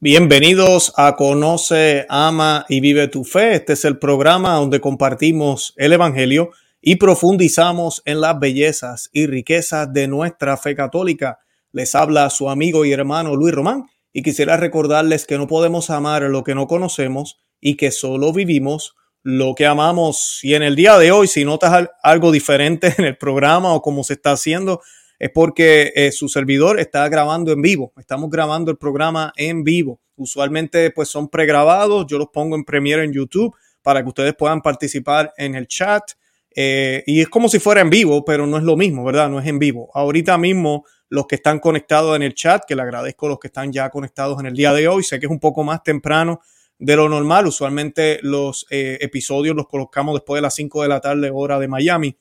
Bienvenidos a Conoce, Ama y Vive tu Fe. Este es el programa donde compartimos el Evangelio y profundizamos en las bellezas y riquezas de nuestra fe católica. Les habla su amigo y hermano Luis Román y quisiera recordarles que no podemos amar lo que no conocemos y que solo vivimos lo que amamos. Y en el día de hoy, si notas algo diferente en el programa o cómo se está haciendo, es porque eh, su servidor está grabando en vivo. Estamos grabando el programa en vivo. Usualmente pues son pregrabados. Yo los pongo en Premiere en YouTube para que ustedes puedan participar en el chat. Eh, y es como si fuera en vivo, pero no es lo mismo, ¿verdad? No es en vivo. Ahorita mismo los que están conectados en el chat, que le agradezco a los que están ya conectados en el día de hoy. Sé que es un poco más temprano de lo normal. Usualmente los eh, episodios los colocamos después de las 5 de la tarde, hora de Miami.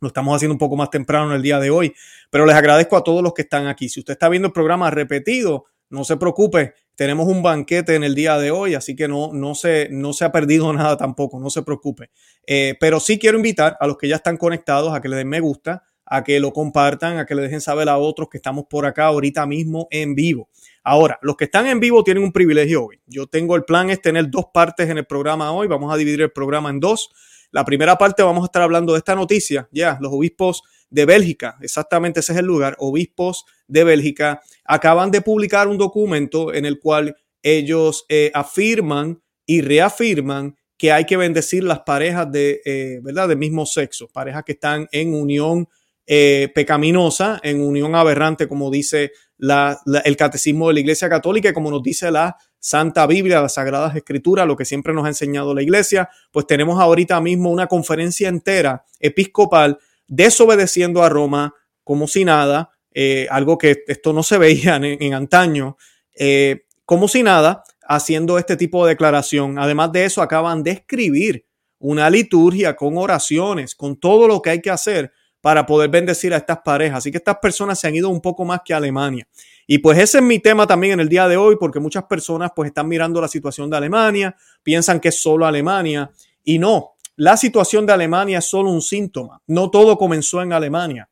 Lo estamos haciendo un poco más temprano en el día de hoy, pero les agradezco a todos los que están aquí. Si usted está viendo el programa repetido, no se preocupe, tenemos un banquete en el día de hoy, así que no, no, se, no se ha perdido nada tampoco, no se preocupe. Eh, pero sí quiero invitar a los que ya están conectados a que le den me gusta, a que lo compartan, a que le dejen saber a otros que estamos por acá ahorita mismo en vivo. Ahora, los que están en vivo tienen un privilegio hoy. Yo tengo el plan es tener dos partes en el programa hoy. Vamos a dividir el programa en dos. La primera parte vamos a estar hablando de esta noticia, ya, los obispos de Bélgica, exactamente ese es el lugar, obispos de Bélgica, acaban de publicar un documento en el cual ellos eh, afirman y reafirman que hay que bendecir las parejas de, eh, ¿verdad? de mismo sexo, parejas que están en unión eh, pecaminosa, en unión aberrante, como dice el catecismo de la Iglesia Católica y como nos dice la Santa Biblia, las Sagradas Escrituras, lo que siempre nos ha enseñado la Iglesia, pues tenemos ahorita mismo una conferencia entera episcopal desobedeciendo a Roma como si nada, eh, algo que esto no se veía en, antaño, eh, como si nada, haciendo este tipo de declaración. Además de eso, acaban de escribir una liturgia con oraciones, con todo lo que hay que hacer para poder bendecir a estas parejas. Así que estas personas se han ido un poco más que a Alemania. Y pues ese es mi tema también en el día de hoy, porque muchas personas pues están mirando la situación de Alemania, piensan que es solo Alemania y no, la situación de Alemania es solo un síntoma. No todo comenzó en Alemania.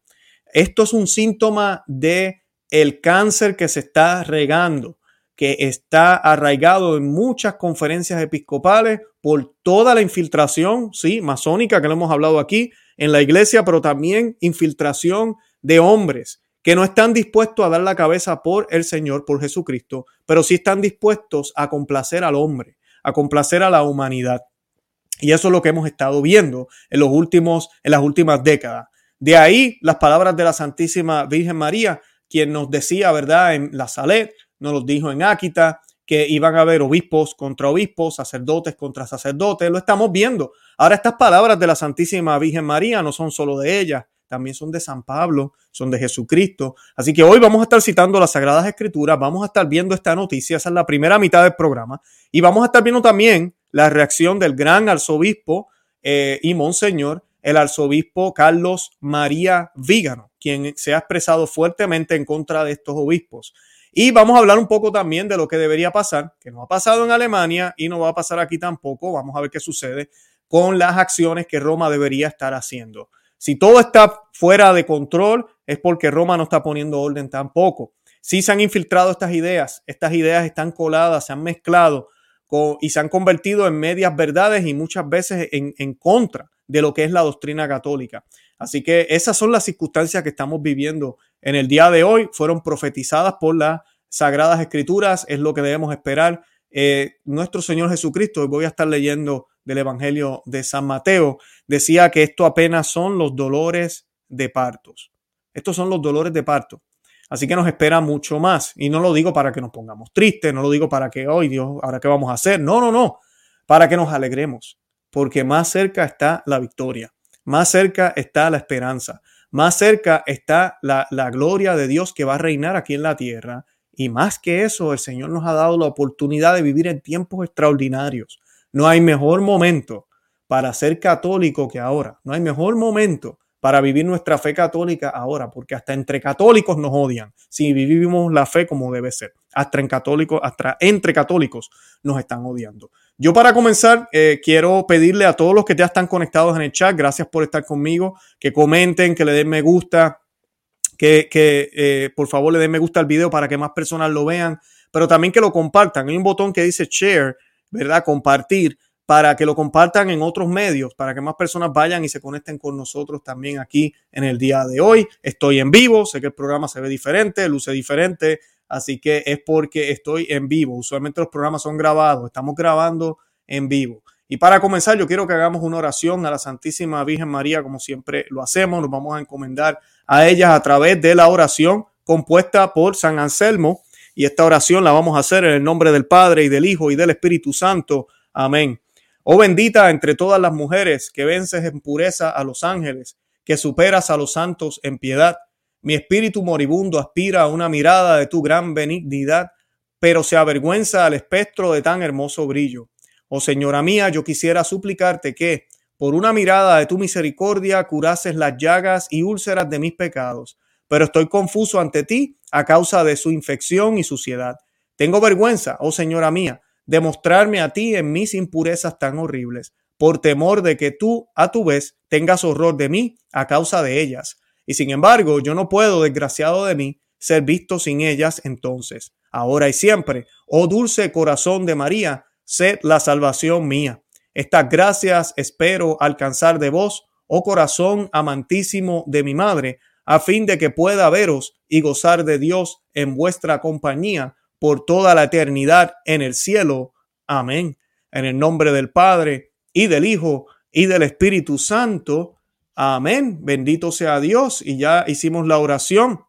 Esto es un síntoma de el cáncer que se está regando, que está arraigado en muchas conferencias episcopales por toda la infiltración, sí, masónica que lo hemos hablado aquí, en la iglesia, pero también infiltración de hombres que no están dispuestos a dar la cabeza por el Señor, por Jesucristo, pero sí están dispuestos a complacer al hombre, a complacer a la humanidad. Y eso es lo que hemos estado viendo en los últimos, en las últimas décadas. De ahí las palabras de la Santísima Virgen María, quien nos decía, ¿verdad? En la Salet, nos lo dijo en Áquita, que iban a haber obispos contra obispos, sacerdotes contra sacerdotes, lo estamos viendo. Ahora estas palabras de la Santísima Virgen María no son solo de ella, también son de San Pablo, son de Jesucristo. Así que hoy vamos a estar citando las Sagradas Escrituras, vamos a estar viendo esta noticia, esa es la primera mitad del programa, y vamos a estar viendo también la reacción del gran arzobispo eh, y monseñor, el arzobispo Carlos María Vígano, quien se ha expresado fuertemente en contra de estos obispos. Y vamos a hablar un poco también de lo que debería pasar, que no ha pasado en Alemania y no va a pasar aquí tampoco. Vamos a ver qué sucede con las acciones que Roma debería estar haciendo. Si todo está fuera de control, es porque Roma no está poniendo orden tampoco. Si se han infiltrado estas ideas, estas ideas están coladas, se han mezclado y se han convertido en medias verdades y muchas veces en, en contra de lo que es la doctrina católica. Así que esas son las circunstancias que estamos viviendo en el día de hoy. Fueron profetizadas por las Sagradas Escrituras, es lo que debemos esperar. Eh, nuestro Señor Jesucristo, voy a estar leyendo del Evangelio de San Mateo, decía que esto apenas son los dolores de partos. Estos son los dolores de parto. Así que nos espera mucho más. Y no lo digo para que nos pongamos tristes, no lo digo para que, hoy Dios, ahora qué vamos a hacer. No, no, no. Para que nos alegremos. Porque más cerca está la victoria más cerca está la esperanza, más cerca está la, gloria de Dios que va a reinar aquí en la tierra. Y más que eso, el Señor nos ha dado la oportunidad de vivir en tiempos extraordinarios. No hay mejor momento para ser católico que ahora. No hay mejor momento para vivir nuestra fe católica ahora, porque hasta entre católicos nos odian si vivimos la fe como debe ser. Hasta, en católicos, hasta entre católicos nos están odiando. Yo para comenzar eh, quiero pedirle a todos los que ya están conectados en el chat, gracias por estar conmigo, que comenten, que le den me gusta, que, eh, por favor le den me gusta al video para que más personas lo vean, pero también que lo compartan. Hay un botón que dice share, ¿verdad? Compartir para que lo compartan en otros medios, para que más personas vayan y se conecten con nosotros también aquí en el día de hoy. Estoy en vivo, sé que el programa se ve diferente, luce diferente, así que es porque estoy en vivo. Usualmente los programas son grabados, estamos grabando en vivo. Y para comenzar, yo quiero que hagamos una oración a la Santísima Virgen María, como siempre lo hacemos. Nos vamos a encomendar a ella a través de la oración compuesta por San Anselmo. Y esta oración la vamos a hacer en el nombre del Padre y del Hijo y del Espíritu Santo. Amén. Oh bendita entre todas las mujeres que vences en pureza a los ángeles, que superas a los santos en piedad. Mi espíritu moribundo aspira a una mirada de tu gran benignidad, pero se avergüenza al espectro de tan hermoso brillo. Oh Señora mía, yo quisiera suplicarte que, por una mirada de tu misericordia, curases las llagas y úlceras de mis pecados, pero estoy confuso ante ti a causa de su infección y suciedad. Tengo vergüenza, oh Señora mía, demostrarme a ti en mis impurezas tan horribles, por temor de que tú, a tu vez, tengas horror de mí a causa de ellas. Y sin embargo, yo no puedo, desgraciado de mí, ser visto sin ellas entonces. Ahora y siempre, oh dulce corazón de María, sed la salvación mía. Estas gracias espero alcanzar de vos, oh corazón amantísimo de mi madre, a fin de que pueda veros y gozar de Dios en vuestra compañía por toda la eternidad en el cielo. Amén. En el nombre del Padre y del Hijo y del Espíritu Santo. Amén. Bendito sea Dios. Y ya hicimos la oración.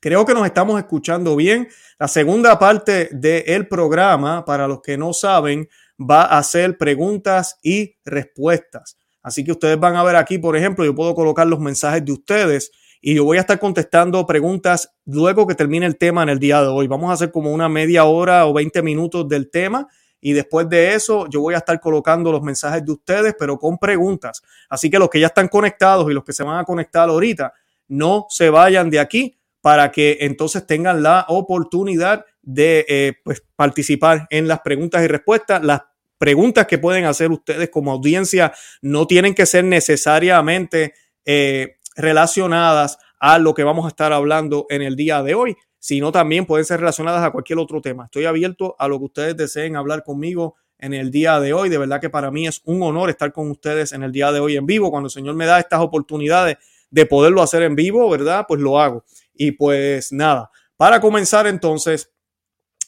Creo que nos estamos escuchando bien. La segunda parte del programa, para los que no saben, va a ser preguntas y respuestas. Así que ustedes van a ver aquí, por ejemplo, yo puedo colocar los mensajes de ustedes y yo voy a estar contestando preguntas luego que termine el tema en el día de hoy. Vamos a hacer como una media hora o 20 minutos del tema y después de eso yo voy a estar colocando los mensajes de ustedes, pero con preguntas. Así que los que ya están conectados y los que se van a conectar ahorita, no se vayan de aquí para que entonces tengan la oportunidad de eh, pues, participar en las preguntas y respuestas. Las preguntas que pueden hacer ustedes como audiencia no tienen que ser necesariamente eh, relacionadas a lo que vamos a estar hablando en el día de hoy, sino también pueden ser relacionadas a cualquier otro tema. Estoy abierto a lo que ustedes deseen hablar conmigo en el día de hoy. De verdad que para mí es un honor estar con ustedes en el día de hoy en vivo. Cuando el Señor me da estas oportunidades de poderlo hacer en vivo, ¿verdad? Pues lo hago. Y pues nada, para comenzar entonces,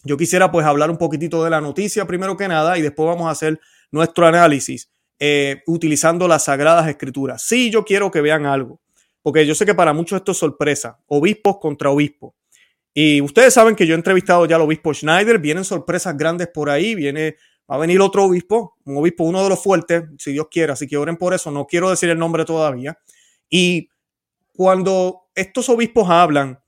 yo quisiera pues hablar un poquitito de la noticia primero que nada y después vamos a hacer nuestro análisis eh, utilizando las sagradas escrituras. Sí, yo quiero que vean algo porque yo sé que para muchos esto es sorpresa, obispos contra obispos. Y ustedes saben que yo he entrevistado ya al obispo Schneider, vienen sorpresas grandes por ahí, viene, va a venir otro obispo, un obispo, uno de los fuertes, si Dios quiere, así que oren por eso, no quiero decir el nombre todavía. Y cuando estos obispos hablan,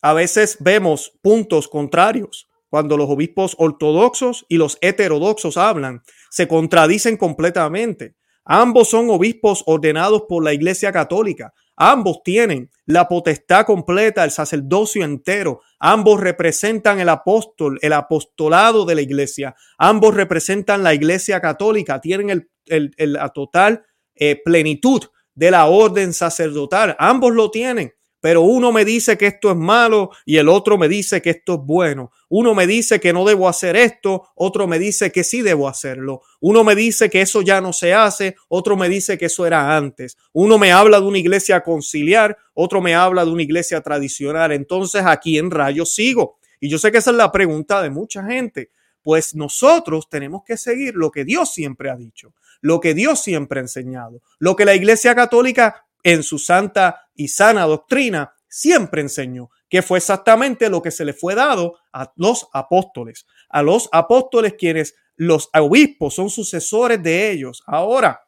a veces vemos puntos contrarios. Cuando los obispos ortodoxos y los heterodoxos hablan, se contradicen completamente. Ambos son obispos ordenados por la Iglesia Católica. Ambos tienen la potestad completa, el sacerdocio entero. Ambos representan el apóstol, el apostolado de la iglesia. Ambos representan la iglesia católica. Tienen el, la total eh, plenitud de la orden sacerdotal. Ambos lo tienen pero uno me dice que esto es malo y el otro me dice que esto es bueno. Uno me dice que no debo hacer esto, otro me dice que sí debo hacerlo. Uno me dice que eso ya no se hace, otro me dice que eso era antes. Uno me habla de una iglesia conciliar, otro me habla de una iglesia tradicional. Entonces, ¿a quién rayos sigo? Y yo sé que esa es la pregunta de mucha gente. Pues nosotros tenemos que seguir lo que Dios siempre ha dicho, lo que Dios siempre ha enseñado, lo que la Iglesia Católica en su santa y sana doctrina, siempre enseñó que fue exactamente lo que se le fue dado a los apóstoles, a los apóstoles quienes los obispos son sucesores de ellos. Ahora,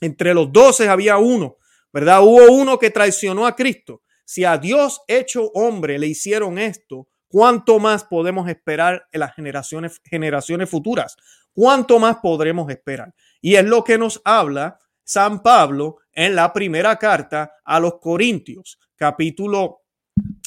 entre los doce había uno, ¿verdad? Hubo uno que traicionó a Cristo. Si a Dios hecho hombre le hicieron esto, ¿cuánto más podemos esperar en las generaciones, generaciones futuras? ¿Cuánto más podremos esperar? Y es lo que nos habla San Pablo en la primera carta a los Corintios, capítulo,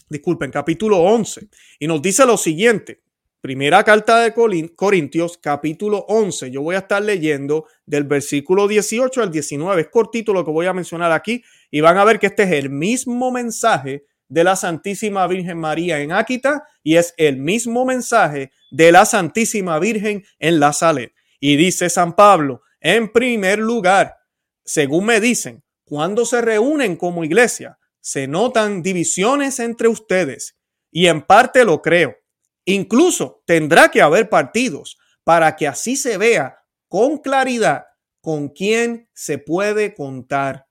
disculpen, capítulo 11. Y nos dice lo siguiente, primera carta de Corintios, capítulo 11. Yo voy a estar leyendo del versículo 18 al 19. Es cortito lo que voy a mencionar aquí y van a ver que este es el mismo mensaje de la Santísima Virgen María en Áquita y es el mismo mensaje de la Santísima Virgen en la Salet. Y dice San Pablo, en primer lugar, según me dicen, cuando se reúnen como iglesia, se notan divisiones entre ustedes y en parte lo creo. Incluso tendrá que haber partidos para que así se vea con claridad con quién se puede contar.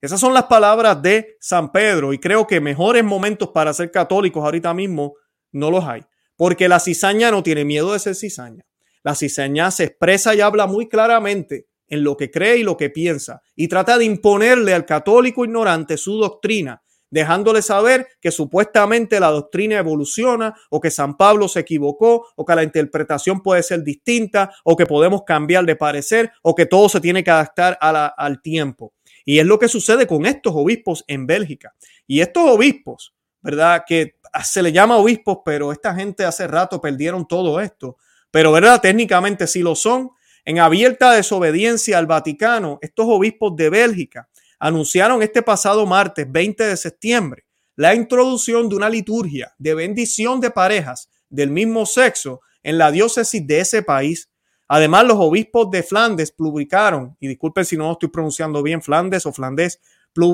Esas son las palabras de San Pedro y creo que mejores momentos para ser católicos ahorita mismo no los hay, porque la cizaña no tiene miedo de ser cizaña. La cizaña se expresa y habla muy claramente en lo que cree y lo que piensa y trata de imponerle al católico ignorante su doctrina, dejándole saber que supuestamente la doctrina evoluciona o que San Pablo se equivocó o que la interpretación puede ser distinta o que podemos cambiar de parecer o que todo se tiene que adaptar al tiempo. Y es lo que sucede con estos obispos en Bélgica. Y estos obispos, ¿verdad? Que se le llama obispos, pero esta gente hace rato perdieron todo esto. Pero, ¿verdad? Técnicamente sí lo son en abierta desobediencia al Vaticano, estos obispos de Bélgica anunciaron este pasado martes 20 de septiembre la introducción de una liturgia de bendición de parejas del mismo sexo en la diócesis de ese país. Además, los obispos de Flandes publicaron, y disculpen si no estoy pronunciando bien Flandes o flandés,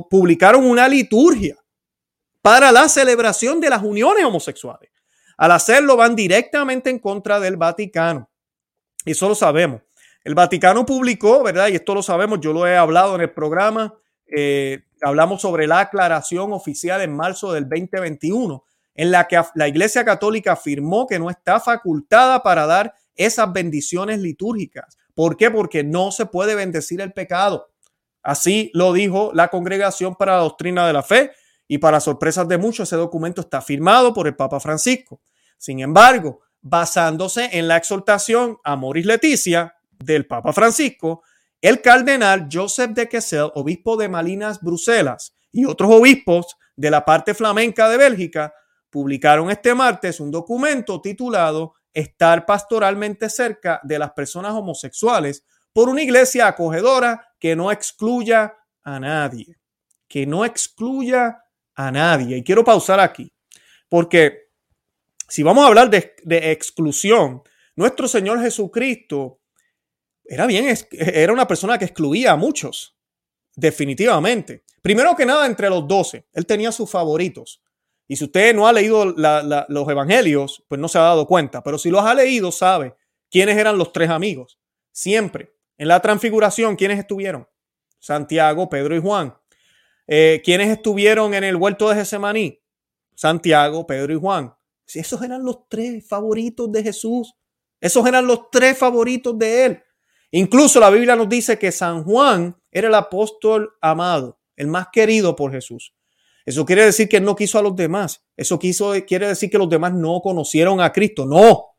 publicaron una liturgia para la celebración de las uniones homosexuales. Al hacerlo van directamente en contra del Vaticano. Y eso lo sabemos. El Vaticano publicó, ¿verdad? Y esto lo sabemos, yo lo he hablado en el programa, eh, hablamos sobre la aclaración oficial en marzo del 2021, en la que la Iglesia Católica afirmó que no está facultada para dar esas bendiciones litúrgicas. ¿Por qué? Porque no se puede bendecir el pecado. Así lo dijo la Congregación para la Doctrina de la Fe y para sorpresas de muchos, ese documento está firmado por el Papa Francisco. Sin embargo, basándose en la exhortación a Moris Leticia, del Papa Francisco, el cardenal Joseph de Kessel, obispo de Malinas, Bruselas, y otros obispos de la parte flamenca de Bélgica, publicaron este martes un documento titulado Estar pastoralmente cerca de las personas homosexuales por una iglesia acogedora que no excluya a nadie, que no excluya a nadie. Y quiero pausar aquí, porque si vamos a hablar de, de exclusión, nuestro Señor Jesucristo era bien, era una persona que excluía a muchos, definitivamente. Primero que nada, entre los doce, él tenía sus favoritos. Y si usted no ha leído los evangelios, pues no se ha dado cuenta. Pero si los ha leído, sabe quiénes eran los tres amigos. Siempre. En la transfiguración, ¿quiénes estuvieron? Santiago, Pedro y Juan. Eh, ¿Quiénes estuvieron en el huerto de Getsemaní? Santiago, Pedro y Juan. Esos eran los tres favoritos de Jesús. Esos eran los tres favoritos de él. Incluso la Biblia nos dice que San Juan era el apóstol amado, el más querido por Jesús. Eso quiere decir que él no quiso a los demás. Eso quiere decir que los demás no conocieron a Cristo. No.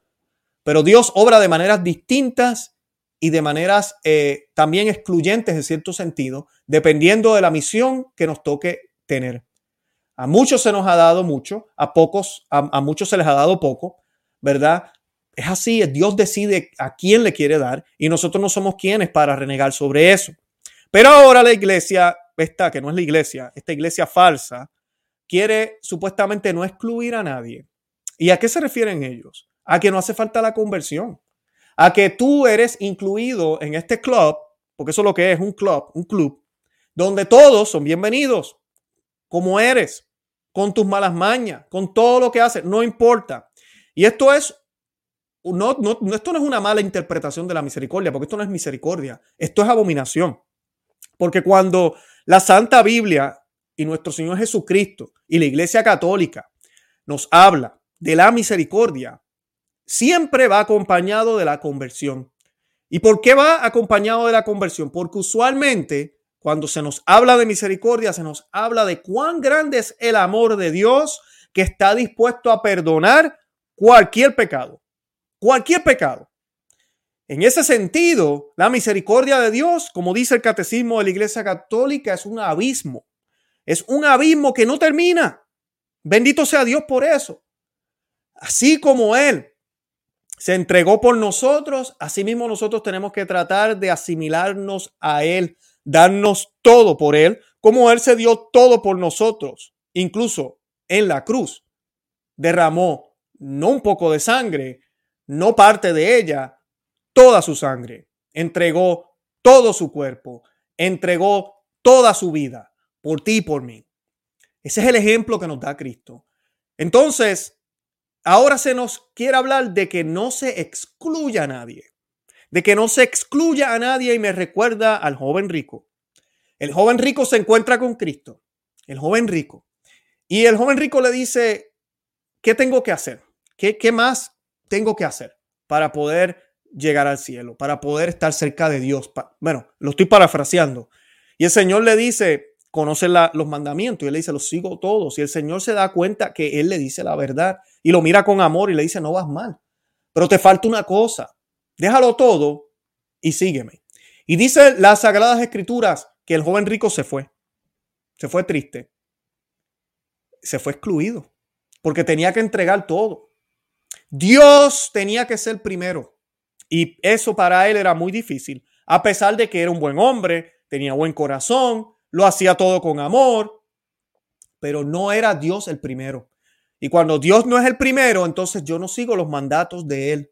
Pero Dios obra de maneras distintas y de maneras eh, también excluyentes en cierto sentido, dependiendo de la misión que nos toque tener. A muchos se nos ha dado mucho, a pocos, a muchos se les ha dado poco, ¿verdad? Es así, Dios decide a quién le quiere dar y nosotros no somos quienes para renegar sobre eso. Pero ahora la iglesia, esta que no es la iglesia, esta iglesia falsa, quiere supuestamente no excluir a nadie. ¿Y a qué se refieren ellos? A que no hace falta la conversión. A que tú eres incluido en este club, porque eso es lo que es un club, un club, donde todos son bienvenidos, como eres, con tus malas mañas, con todo lo que haces, no importa. Y esto es no, esto no es una mala interpretación de la misericordia, porque esto no es misericordia, esto es abominación. Porque cuando la Santa Biblia y nuestro Señor Jesucristo y la Iglesia Católica nos habla de la misericordia, siempre va acompañado de la conversión. ¿Y por qué va acompañado de la conversión? Porque usualmente cuando se nos habla de misericordia, se nos habla de cuán grande es el amor de Dios que está dispuesto a perdonar cualquier pecado cualquier pecado. En ese sentido, la misericordia de Dios, como dice el catecismo de la Iglesia Católica, es un abismo. Es un abismo que no termina. Bendito sea Dios por eso. Así como Él se entregó por nosotros, asimismo nosotros tenemos que tratar de asimilarnos a Él, darnos todo por Él, como Él se dio todo por nosotros, incluso en la cruz. Derramó no un poco de sangre, no parte de ella, toda su sangre. Entregó todo su cuerpo, entregó toda su vida por ti y por mí. Ese es el ejemplo que nos da Cristo. Entonces, ahora se nos quiere hablar de que no se excluya a nadie, de que no se excluya a nadie y me recuerda al joven rico. El joven rico se encuentra con Cristo, el joven rico. Y el joven rico le dice, ¿qué tengo que hacer? ¿Qué, qué más tengo que hacer para poder llegar al cielo, para poder estar cerca de Dios? Bueno, lo estoy parafraseando. Y el Señor le dice, conoce los mandamientos. Y él le dice, los sigo todos. Y el Señor se da cuenta que él le dice la verdad y lo mira con amor y le dice, no vas mal, pero te falta una cosa. Déjalo todo y sígueme. Y dice las Sagradas Escrituras que el joven rico se fue. Se fue triste. Se fue excluido porque tenía que entregar todo. Dios tenía que ser primero. Y eso para él era muy difícil, a pesar de que era un buen hombre, tenía buen corazón, lo hacía todo con amor, pero no era Dios el primero. Y cuando Dios no es el primero, entonces yo no sigo los mandatos de Él.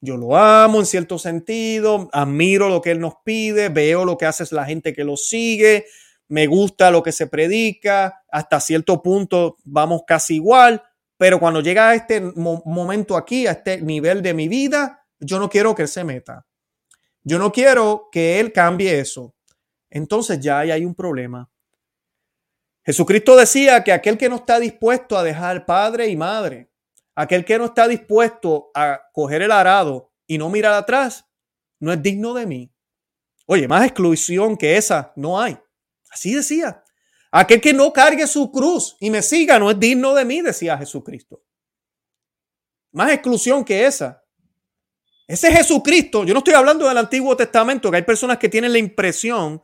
Yo lo amo en cierto sentido, admiro lo que Él nos pide, veo lo que hace la gente que lo sigue, me gusta lo que se predica, hasta cierto punto vamos casi igual, pero cuando llega a este momento aquí, a este nivel de mi vida, yo no quiero que Él se meta. Yo no quiero que Él cambie eso. Entonces ya hay un problema. Jesucristo decía que aquel que no está dispuesto a dejar padre y madre, aquel que no está dispuesto a coger el arado y no mirar atrás, no es digno de mí. Oye, más exclusión que esa no hay. Así decía. Aquel que no cargue su cruz y me siga no es digno de mí, decía Jesucristo. Más exclusión que esa. Ese Jesucristo, yo no estoy hablando del Antiguo Testamento, que hay personas que tienen la impresión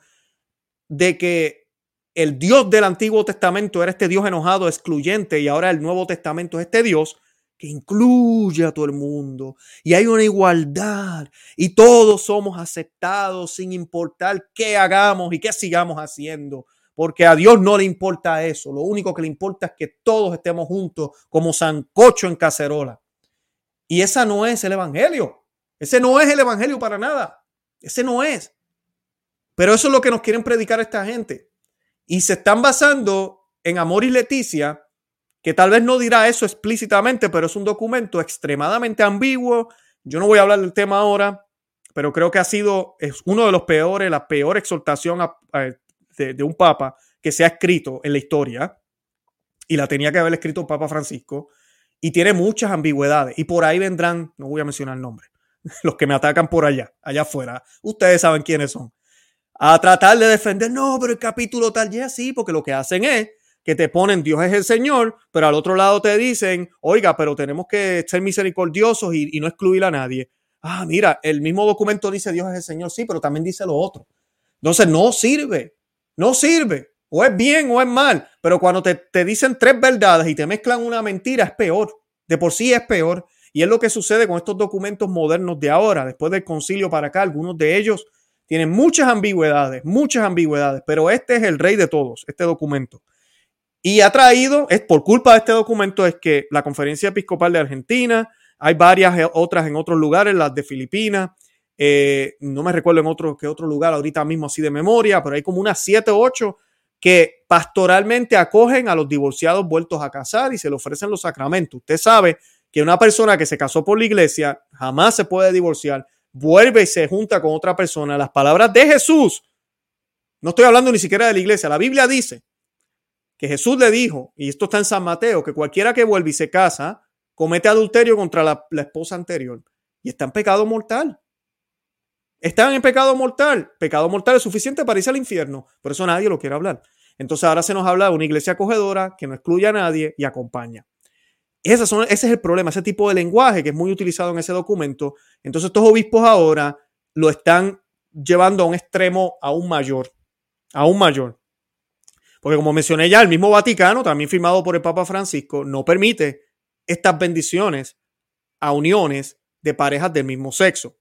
de que el Dios del Antiguo Testamento era este Dios enojado, excluyente, y ahora el Nuevo Testamento es este Dios que incluye a todo el mundo y hay una igualdad y todos somos aceptados sin importar qué hagamos y qué sigamos haciendo porque a Dios no le importa eso. Lo único que le importa es que todos estemos juntos como sancocho en cacerola. Y esa no es el Evangelio. Ese no es el Evangelio para nada. Ese no es. Pero eso es lo que nos quieren predicar esta gente. Y se están basando en Amor y Leticia, que tal vez no dirá eso explícitamente, pero es un documento extremadamente ambiguo. Yo no voy a hablar del tema ahora, pero creo que ha sido es uno de los peores, la peor exhortación a, de, un papa que se ha escrito en la historia y la tenía que haber escrito Papa Francisco y tiene muchas ambigüedades y por ahí vendrán, no voy a mencionar el nombre, los que me atacan por allá, allá afuera, ustedes saben quiénes son, a tratar de defender, no, pero el capítulo tal ya sí, porque lo que hacen es que te ponen Dios es el Señor, pero al otro lado te dicen, oiga, pero tenemos que ser misericordiosos y, y no excluir a nadie. Ah, mira, el mismo documento dice Dios es el Señor, sí, pero también dice lo otro. Entonces no sirve. No sirve. O es bien o es mal. Pero cuando te, dicen tres verdades y te mezclan una mentira, es peor. De por sí es peor. Y es lo que sucede con estos documentos modernos de ahora, después del concilio para acá. Algunos de ellos tienen muchas ambigüedades, muchas ambigüedades, pero este es el rey de todos, este documento. Y ha traído, es por culpa de este documento, es que la Conferencia Episcopal de Argentina, hay varias otras en otros lugares, las de Filipinas, eh, no me recuerdo en otro, otro lugar ahorita mismo así de memoria, pero hay como unas siete o ocho que pastoralmente acogen a los divorciados vueltos a casar y se le ofrecen los sacramentos. Usted sabe que una persona que se casó por la iglesia jamás se puede divorciar, vuelve y se junta con otra persona. Las palabras de Jesús, no estoy hablando ni siquiera de la iglesia, la Biblia dice que Jesús le dijo, y esto está en San Mateo, que cualquiera que vuelve y se casa comete adulterio contra la esposa anterior y está en pecado mortal. Están en pecado mortal. Pecado mortal es suficiente para irse al infierno. Por eso nadie lo quiere hablar. Entonces ahora se nos habla de una iglesia acogedora que no excluye a nadie y acompaña. ese es el problema, ese tipo de lenguaje que es muy utilizado en ese documento. Entonces estos obispos ahora lo están llevando a un extremo aún mayor, aún mayor. Porque como mencioné ya, el mismo Vaticano, también firmado por el Papa Francisco, no permite estas bendiciones a uniones de parejas del mismo sexo.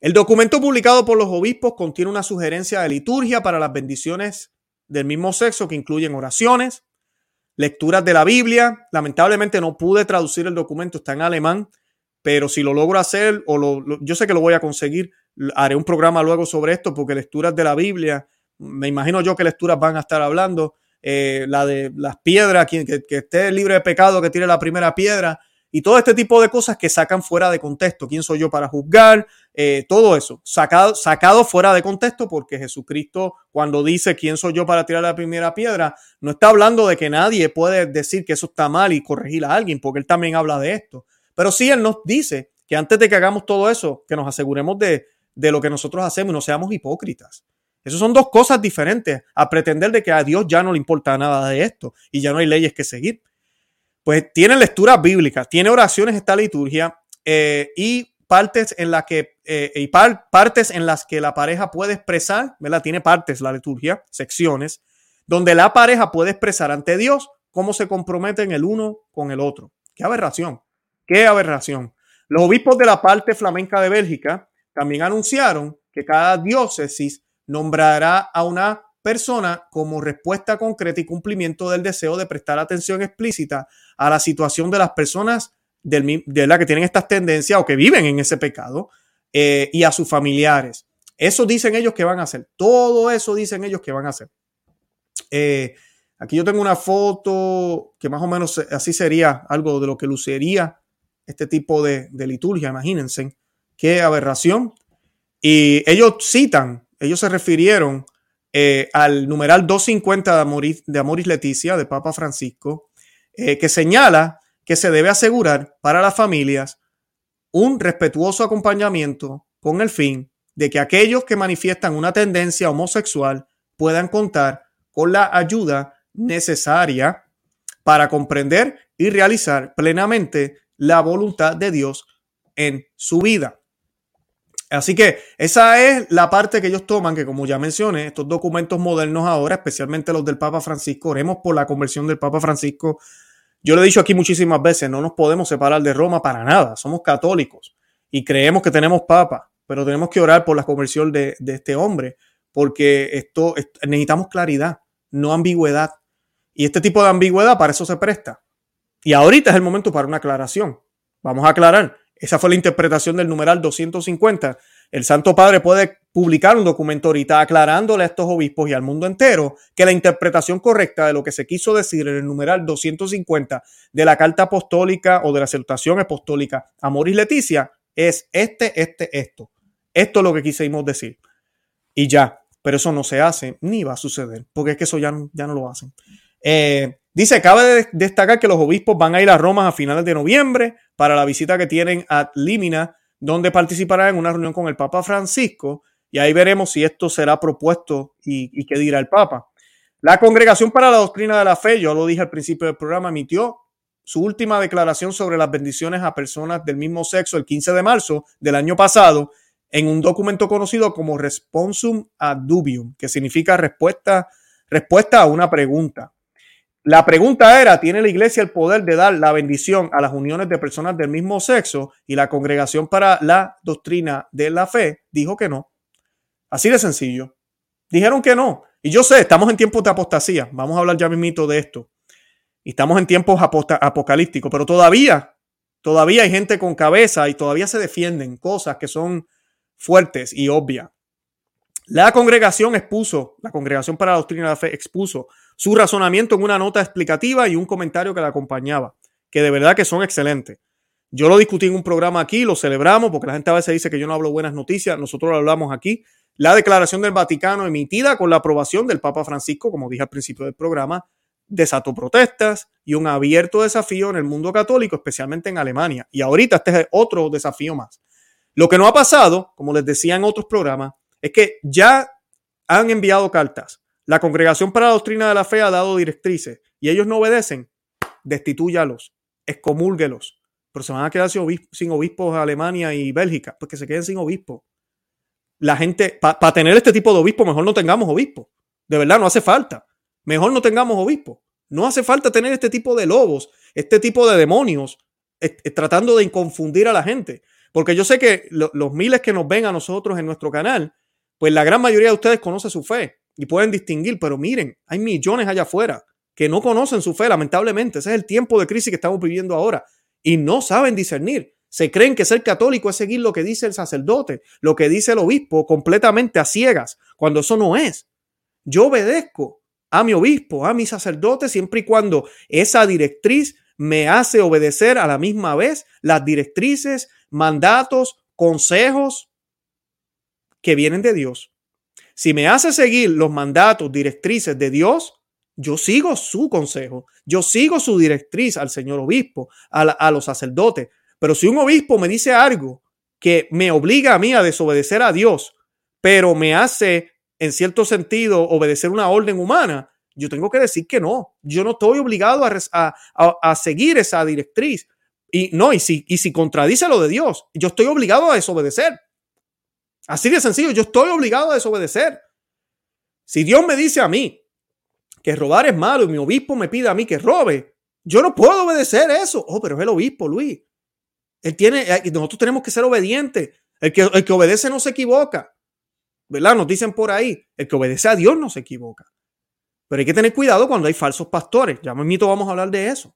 El documento publicado por los obispos contiene una sugerencia de liturgia para las bendiciones del mismo sexo que incluyen oraciones, lecturas de la Biblia. Lamentablemente no pude traducir el documento, está en alemán, pero si lo logro hacer, o lo, yo sé que lo voy a conseguir, haré un programa luego sobre esto, porque lecturas de la Biblia, me imagino yo que lecturas van a estar hablando. Eh, la de las piedras, quien que, que, esté libre de pecado, que tire la primera piedra, y todo este tipo de cosas que sacan fuera de contexto. ¿Quién soy yo para juzgar? Eh, todo eso, sacado, sacado fuera de contexto, porque Jesucristo, cuando dice quién soy yo para tirar la primera piedra, no está hablando de que nadie puede decir que eso está mal y corregir a alguien, porque él también habla de esto. Pero sí, él nos dice que antes de que hagamos todo eso, que nos aseguremos de, de lo que nosotros hacemos y no seamos hipócritas. Esas son dos cosas diferentes a pretender de que a Dios ya no le importa nada de esto y ya no hay leyes que seguir pues tiene lecturas bíblicas, tiene oraciones esta liturgia eh, y partes en las que eh, y partes en las que la pareja puede expresar, ¿verdad? Tiene partes la liturgia, secciones, donde la pareja puede expresar ante Dios cómo se comprometen el uno con el otro. Qué aberración, qué aberración. Los obispos de la parte flamenca de Bélgica también anunciaron que cada diócesis nombrará a una persona como respuesta concreta y cumplimiento del deseo de prestar atención explícita a la situación de las personas de la que tienen estas tendencias o que viven en ese pecado eh, y a sus familiares. Eso dicen ellos que van a hacer. Todo eso dicen ellos que van a hacer. Eh, aquí yo tengo una foto que más o menos así sería algo de lo que lucería este tipo de, liturgia. Imagínense qué aberración. Y ellos citan, ellos se refirieron eh, al numeral 250 de Amoris, de Amoris Leticia, de Papa Francisco, eh, que señala que se debe asegurar para las familias un respetuoso acompañamiento con el fin de que aquellos que manifiestan una tendencia homosexual puedan contar con la ayuda necesaria para comprender y realizar plenamente la voluntad de Dios en su vida. Así que esa es la parte que ellos toman, que como ya mencioné, estos documentos modernos ahora, especialmente los del Papa Francisco, oremos por la conversión del Papa Francisco. Yo lo he dicho aquí muchísimas veces, no nos podemos separar de Roma para nada, somos católicos y creemos que tenemos Papa, pero tenemos que orar por la conversión de, este hombre, porque esto, necesitamos claridad, no ambigüedad. Y este tipo de ambigüedad para eso se presta. Y ahorita es el momento para una aclaración. Vamos a aclarar. Esa fue la interpretación del numeral 250. El Santo Padre puede publicar un documento ahorita aclarándole a estos obispos y al mundo entero que la interpretación correcta de lo que se quiso decir en el numeral 250 de la carta apostólica o de la salutación apostólica a Moris Leticia es este, este, esto. Esto es lo que quisimos decir. Y ya, pero eso no se hace ni va a suceder, porque es que eso ya, ya no lo hacen. Eh, Dice, cabe destacar que los obispos van a ir a Roma a finales de noviembre para la visita que tienen a Límina, donde participarán en una reunión con el Papa Francisco, y ahí veremos si esto será propuesto y, qué dirá el Papa. La Congregación para la Doctrina de la Fe, yo lo dije al principio del programa, emitió su última declaración sobre las bendiciones a personas del mismo sexo el 15 de marzo del año pasado en un documento conocido como Responsum ad Dubium, que significa respuesta, respuesta a una pregunta. La pregunta era, ¿tiene la iglesia el poder de dar la bendición a las uniones de personas del mismo sexo? Y la congregación para la doctrina de la fe dijo que no. Así de sencillo. Dijeron que no. Y yo sé, estamos en tiempos de apostasía. Vamos a hablar ya mismito de esto. Y estamos en tiempos apocalípticos, pero todavía, todavía hay gente con cabeza y todavía se defienden cosas que son fuertes y obvias. La congregación expuso, la congregación para la doctrina de la fe expuso su razonamiento en una nota explicativa y un comentario que la acompañaba, que de verdad que son excelentes. Yo lo discutí en un programa aquí, lo celebramos, porque la gente a veces dice que yo no hablo buenas noticias, nosotros lo hablamos aquí. La declaración del Vaticano emitida con la aprobación del Papa Francisco, como dije al principio del programa, desató protestas y un abierto desafío en el mundo católico, especialmente en Alemania. Y ahorita este es otro desafío más. Lo que no ha pasado, como les decía en otros programas, es que ya han enviado cartas la Congregación para la Doctrina de la Fe ha dado directrices y ellos no obedecen, destituyalos, excomúlguelos. Pero se van a quedar sin, obispos Alemania y Bélgica, pues que se queden sin obispos. La gente, para tener este tipo de obispos, mejor no tengamos obispos. De verdad, no hace falta. Mejor no tengamos obispos. No hace falta tener este tipo de lobos, este tipo de demonios, tratando de confundir a la gente. Porque yo sé que los miles que nos ven a nosotros en nuestro canal, pues la gran mayoría de ustedes conoce su fe y pueden distinguir, pero miren, hay millones allá afuera que no conocen su fe, lamentablemente. Ese es el tiempo de crisis que estamos viviendo ahora. Y no saben discernir. Se creen que ser católico es seguir lo que dice el sacerdote, lo que dice el obispo, completamente a ciegas, cuando eso no es. Yo obedezco a mi obispo, a mi sacerdote, siempre y cuando esa directriz me hace obedecer a la misma vez las directrices, mandatos, consejos que vienen de Dios. Si me hace seguir los mandatos, directrices de Dios, yo sigo su consejo, yo sigo su directriz al señor obispo, a, los sacerdotes. Pero si un obispo me dice algo que me obliga a mí a desobedecer a Dios, pero me hace, en cierto sentido, obedecer una orden humana, yo tengo que decir que no. Yo no estoy obligado a, a, seguir esa directriz. Y no, y si, y si contradice lo de Dios, yo estoy obligado a desobedecer. Así de sencillo, yo estoy obligado a desobedecer. Si Dios me dice a mí que robar es malo y mi obispo me pide a mí que robe, yo no puedo obedecer eso. Oh, pero es el obispo, Luis. Él tiene, eh, nosotros tenemos que ser obedientes. El que, el que obedece no se equivoca. ¿Verdad? Nos dicen por ahí, el que obedece a Dios no se equivoca. Pero hay que tener cuidado cuando hay falsos pastores. Ya mito vamos a hablar de eso.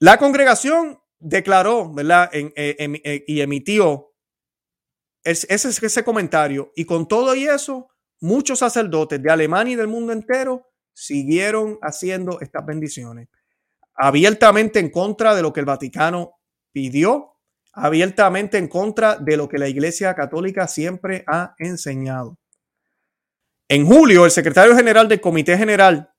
La congregación declaró, ¿verdad? Eh, eh, y emitió ese, ese comentario. Y con todo y eso, muchos sacerdotes de Alemania y del mundo entero siguieron haciendo estas bendiciones. Abiertamente en contra de lo que el Vaticano pidió, abiertamente en contra de lo que la Iglesia Católica siempre ha enseñado. En julio, el secretario general del Comité General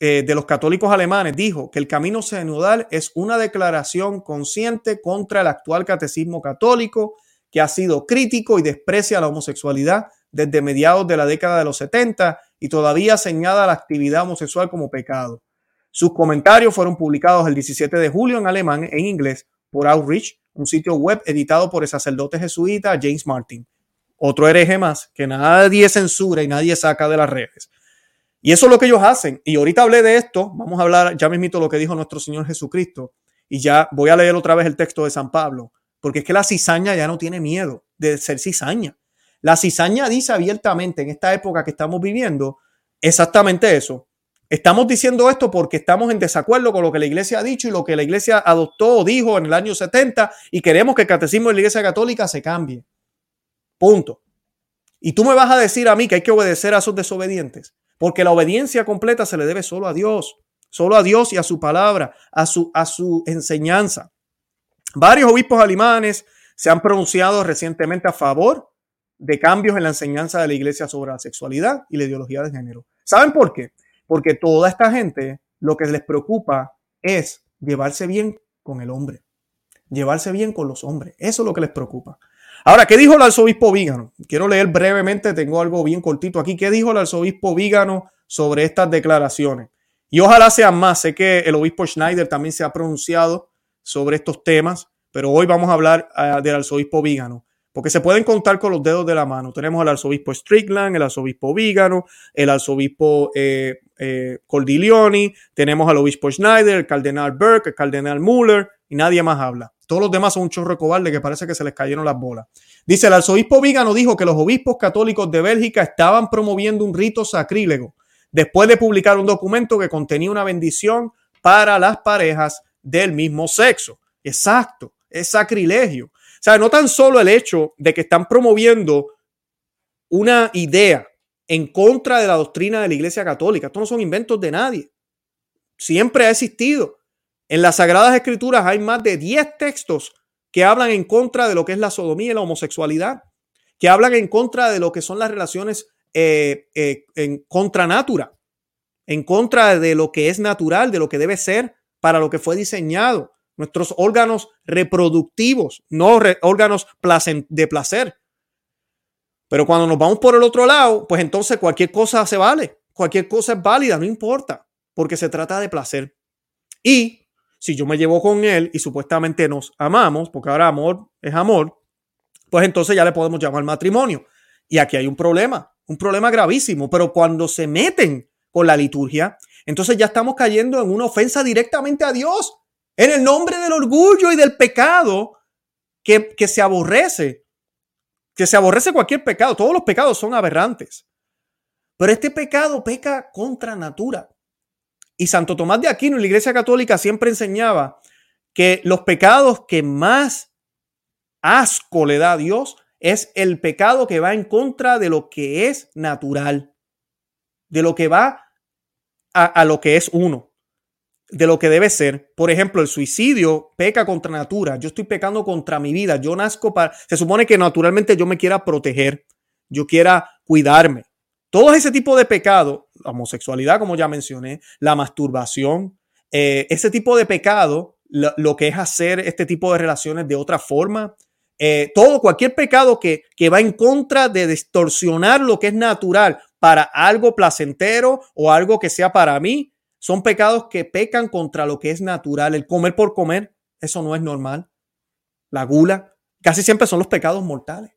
eh, de los Católicos Alemanes dijo que el camino sinodal es una declaración consciente contra el actual catecismo católico que ha sido crítico y desprecia la homosexualidad desde mediados de la década de los 70 y todavía señala la actividad homosexual como pecado. Sus comentarios fueron publicados el 17 de julio en alemán en inglés por Outreach, un sitio web editado por el sacerdote jesuita James Martin otro hereje más que nadie censura y nadie saca de las redes. Y eso es lo que ellos hacen. Y ahorita hablé de esto, vamos a hablar ya mismito lo que dijo nuestro Señor Jesucristo. Y ya voy a leer otra vez el texto de San Pablo, porque es que la cizaña ya no tiene miedo de ser cizaña. La cizaña dice abiertamente en esta época que estamos viviendo exactamente eso. Estamos diciendo esto porque estamos en desacuerdo con lo que la iglesia ha dicho y lo que la iglesia adoptó o dijo en el año 70 y queremos que el catecismo de la iglesia católica se cambie. Punto. Y tú me vas a decir a mí que hay que obedecer a esos desobedientes, porque la obediencia completa se le debe solo a Dios, solo a Dios y a su palabra, a su, a su enseñanza. Varios obispos alemanes se han pronunciado recientemente a favor de cambios en la enseñanza de la iglesia sobre la sexualidad y la ideología de género. ¿Saben por qué? Porque toda esta gente lo que les preocupa es llevarse bien con el hombre, llevarse bien con los hombres. Eso es lo que les preocupa. Ahora, ¿qué dijo el arzobispo Vígano? Quiero leer brevemente, tengo algo bien cortito aquí. ¿Qué dijo el arzobispo Vígano sobre estas declaraciones? Y ojalá sean más. Sé que el obispo Schneider también se ha pronunciado sobre estos temas, pero hoy vamos a hablar ah, del arzobispo Vígano, porque se pueden contar con los dedos de la mano. Tenemos al arzobispo Strickland, el arzobispo Vígano, el arzobispo eh, eh, Cordiglioni, tenemos al obispo Schneider, el cardenal Burke, el cardenal Muller, y nadie más habla. Todos los demás son un chorro cobarde que parece que se les cayeron las bolas. Dice, el arzobispo Vígano dijo que los obispos católicos de Bélgica estaban promoviendo un rito sacrílego después de publicar un documento que contenía una bendición para las parejas del mismo sexo. Exacto, es sacrilegio. O sea, no tan solo el hecho de que están promoviendo una idea en contra de la doctrina de la Iglesia Católica. Estos no son inventos de nadie. Siempre ha existido. En las Sagradas Escrituras hay más de 10 textos que hablan en contra de lo que es la sodomía y la homosexualidad, que hablan en contra de lo que son las relaciones eh, eh, en contra natura, en contra de lo que es natural, de lo que debe ser para lo que fue diseñado. Nuestros órganos reproductivos, no órganos de placer. Pero cuando nos vamos por el otro lado, pues entonces cualquier cosa se vale, cualquier cosa es válida, no importa, porque se trata de placer. Y si yo me llevo con él y supuestamente nos amamos, porque ahora amor es amor, pues entonces ya le podemos llamar matrimonio. Y aquí hay un problema, un problema gravísimo, pero cuando se meten con la liturgia, entonces ya estamos cayendo en una ofensa directamente a Dios, en el nombre del orgullo y del pecado que, que se aborrece, que se aborrece cualquier pecado, todos los pecados son aberrantes, pero este pecado peca contra natura. Y Santo Tomás de Aquino y la Iglesia Católica siempre enseñaba que los pecados que más asco le da a Dios es el pecado que va en contra de lo que es natural, de lo que va a, lo que es uno, de lo que debe ser. Por ejemplo, el suicidio peca contra natura. Yo estoy pecando contra mi vida. Yo nazco para... Se supone que naturalmente yo me quiera proteger, yo quiera cuidarme. Todo ese tipo de pecado, la homosexualidad, como ya mencioné, la masturbación, eh, ese tipo de pecado, lo, que es hacer este tipo de relaciones de otra forma, eh, todo, cualquier pecado que, que va en contra de distorsionar lo que es natural para algo placentero o algo que sea para mí, son pecados que pecan contra lo que es natural. El comer por comer, eso no es normal. La gula, casi siempre son los pecados mortales.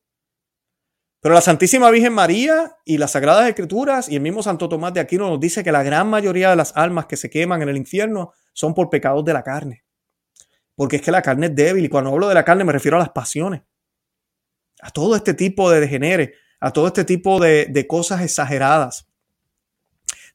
Pero la Santísima Virgen María y las Sagradas Escrituras y el mismo Santo Tomás de Aquino nos dice que la gran mayoría de las almas que se queman en el infierno son por pecados de la carne. Porque es que la carne es débil y cuando hablo de la carne me refiero a las pasiones. A todo este tipo de degenere, a todo este tipo de, cosas exageradas.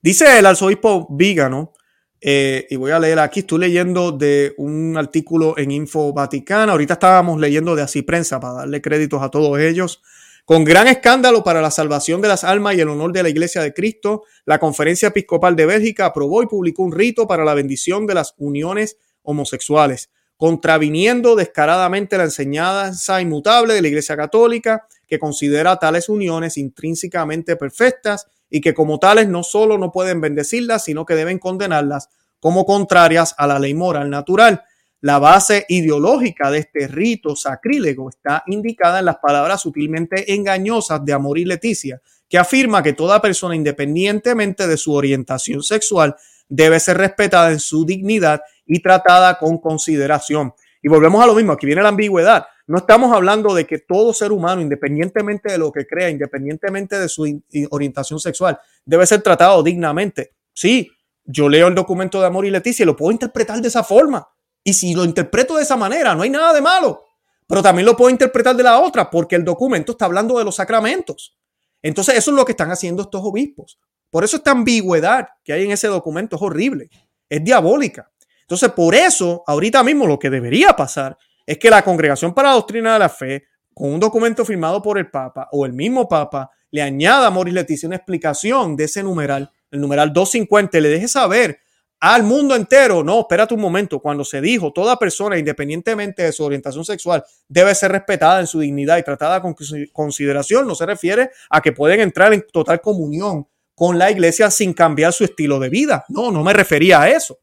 Dice el arzobispo Vígano, eh, y voy a leer aquí, estoy leyendo de un artículo en Info Vaticana, ahorita estábamos leyendo de Así Prensa para darle créditos a todos ellos. Con gran escándalo para la salvación de las almas y el honor de la Iglesia de Cristo, la Conferencia Episcopal de Bélgica aprobó y publicó un rito para la bendición de las uniones homosexuales, contraviniendo descaradamente la enseñanza inmutable de la Iglesia Católica, que considera tales uniones intrínsecamente perfectas y que como tales no solo no pueden bendecirlas, sino que deben condenarlas como contrarias a la ley moral natural. La base ideológica de este rito sacrílego está indicada en las palabras sutilmente engañosas de Amor y Leticia, que afirma que toda persona, independientemente de su orientación sexual, debe ser respetada en su dignidad y tratada con consideración. Y volvemos a lo mismo, aquí viene la ambigüedad. No estamos hablando de que todo ser humano, independientemente de lo que crea, independientemente de su orientación sexual, debe ser tratado dignamente. Sí, yo leo el documento de Amor y Leticia y lo puedo interpretar de esa forma. Y si lo interpreto de esa manera, no hay nada de malo. Pero también lo puedo interpretar de la otra, porque el documento está hablando de los sacramentos. Entonces, eso es lo que están haciendo estos obispos. Por eso esta ambigüedad que hay en ese documento es horrible, es diabólica. Entonces, por eso, ahorita mismo lo que debería pasar es que la Congregación para la Doctrina de la Fe, con un documento firmado por el Papa o el mismo Papa, le añada a Moris Leticia una explicación de ese numeral, el numeral 250, y le deje saber al mundo entero. No, espérate un momento. Cuando se dijo toda persona, independientemente de su orientación sexual, debe ser respetada en su dignidad y tratada con consideración, no se refiere a que pueden entrar en total comunión con la iglesia sin cambiar su estilo de vida. No, no me refería a eso.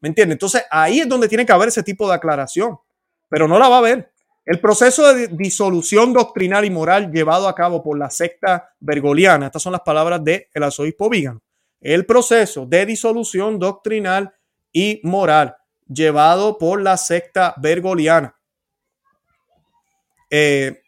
¿Me entiendes? Entonces ahí es donde tiene que haber ese tipo de aclaración, pero no la va a haber. El proceso de disolución doctrinal y moral llevado a cabo por la secta bergoliana, estas son las palabras del el arzobispo Vígano, el proceso de disolución doctrinal y moral llevado por la secta bergoliana. Eh,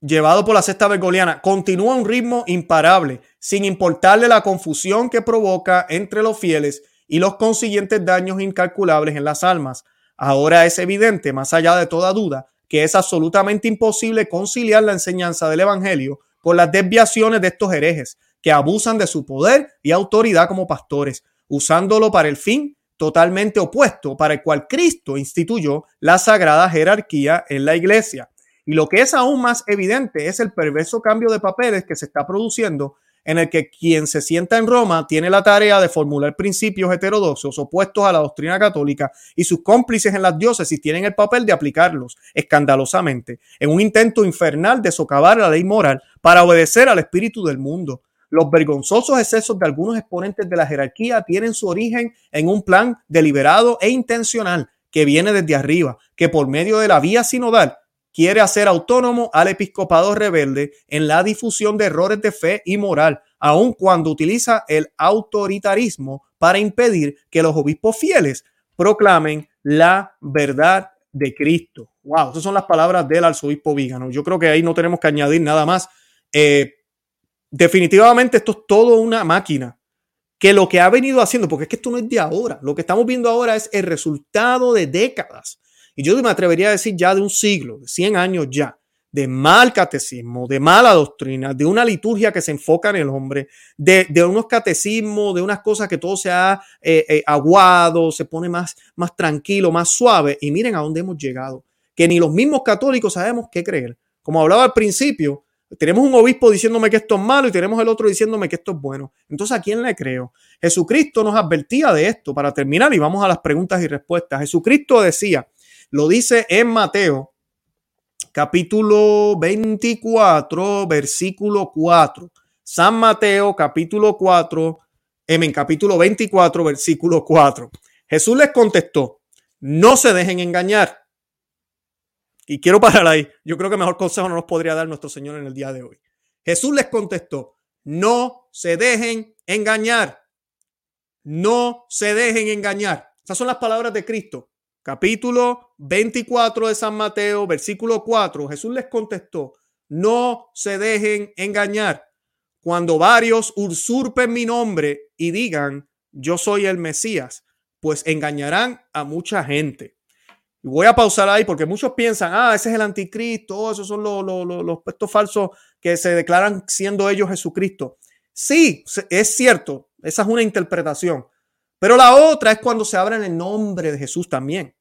llevado por la secta bergoliana continúa un ritmo imparable, sin importarle la confusión que provoca entre los fieles y los consiguientes daños incalculables en las almas. Ahora es evidente, más allá de toda duda, que es absolutamente imposible conciliar la enseñanza del Evangelio con las desviaciones de estos herejes, que abusan de su poder y autoridad como pastores, usándolo para el fin totalmente opuesto para el cual Cristo instituyó la sagrada jerarquía en la iglesia. Y lo que es aún más evidente es el perverso cambio de papeles que se está produciendo en el que quien se sienta en Roma tiene la tarea de formular principios heterodoxos opuestos a la doctrina católica y sus cómplices en las diócesis tienen el papel de aplicarlos escandalosamente en un intento infernal de socavar la ley moral para obedecer al espíritu del mundo. Los vergonzosos excesos de algunos exponentes de la jerarquía tienen su origen en un plan deliberado e intencional que viene desde arriba, que por medio de la vía sinodal quiere hacer autónomo al episcopado rebelde en la difusión de errores de fe y moral, aun cuando utiliza el autoritarismo para impedir que los obispos fieles proclamen la verdad de Cristo. Wow, esas son las palabras del arzobispo Vígano. Yo creo que ahí no tenemos que añadir nada más. Eh, definitivamente esto es todo una máquina que lo que ha venido haciendo, porque es que esto no es de ahora, lo que estamos viendo ahora es el resultado de décadas, y yo me atrevería a decir ya de un siglo, de 100 años ya, de mal catecismo, de mala doctrina, de una liturgia que se enfoca en el hombre, de, unos catecismos, de unas cosas que todo se ha eh, eh, aguado, se pone más, más tranquilo, más suave. Y miren a dónde hemos llegado, que ni los mismos católicos sabemos qué creer. Como hablaba al principio, tenemos un obispo diciéndome que esto es malo y tenemos el otro diciéndome que esto es bueno. Entonces, ¿a quién le creo? Jesucristo nos advertía de esto para terminar y vamos a las preguntas y respuestas. Jesucristo decía, lo dice en Mateo capítulo 24, versículo 4. San Mateo, capítulo 4, en capítulo 24, versículo 4. Jesús les contestó, no se dejen engañar. Y quiero parar ahí. Yo creo que mejor consejo no nos podría dar nuestro Señor en el día de hoy. Jesús les contestó, no se dejen engañar. No se dejen engañar. Esas son las palabras de Cristo capítulo 24 de San Mateo, versículo 4, Jesús les contestó, no se dejen engañar cuando varios usurpen mi nombre y digan, yo soy el Mesías, pues engañarán a mucha gente. Y voy a pausar ahí porque muchos piensan, ah, ese es el anticristo, esos son los, los, los, los falsos que se declaran siendo ellos Jesucristo. Sí, es cierto, esa es una interpretación. Pero la otra es cuando se habla en el nombre de Jesús también.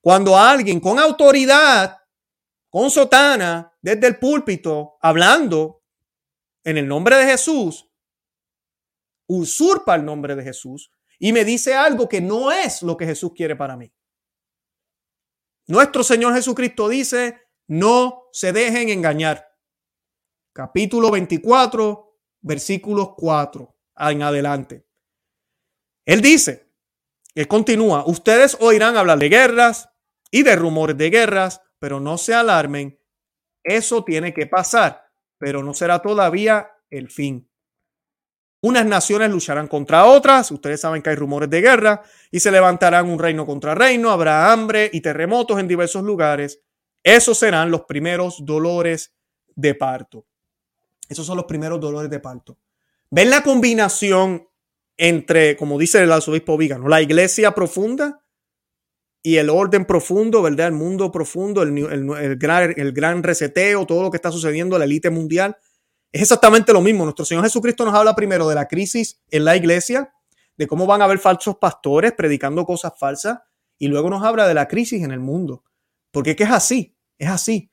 Cuando alguien con autoridad, con sotana, desde el púlpito, hablando en el nombre de Jesús, usurpa el nombre de Jesús y me dice algo que no es lo que Jesús quiere para mí. Nuestro Señor Jesucristo dice, no se dejen engañar. Capítulo 24, versículos 4 en adelante. Él dice, él continúa, ustedes oirán hablar de guerras y de rumores de guerras, pero no se alarmen, eso tiene que pasar, pero no será todavía el fin. Unas naciones lucharán contra otras, ustedes saben que hay rumores de guerra, y se levantarán un reino contra reino, habrá hambre y terremotos en diversos lugares. Esos serán los primeros dolores de parto. Esos son los primeros dolores de parto. ¿Ven la combinación entre, como dice el arzobispo Vígano, la iglesia profunda y el orden profundo, ¿verdad? El mundo profundo, el, el, gran, el gran reseteo, todo lo que está sucediendo, la élite mundial. Es exactamente lo mismo. Nuestro Señor Jesucristo nos habla primero de la crisis en la iglesia, de cómo van a haber falsos pastores predicando cosas falsas, y luego nos habla de la crisis en el mundo. Porque es así, es así.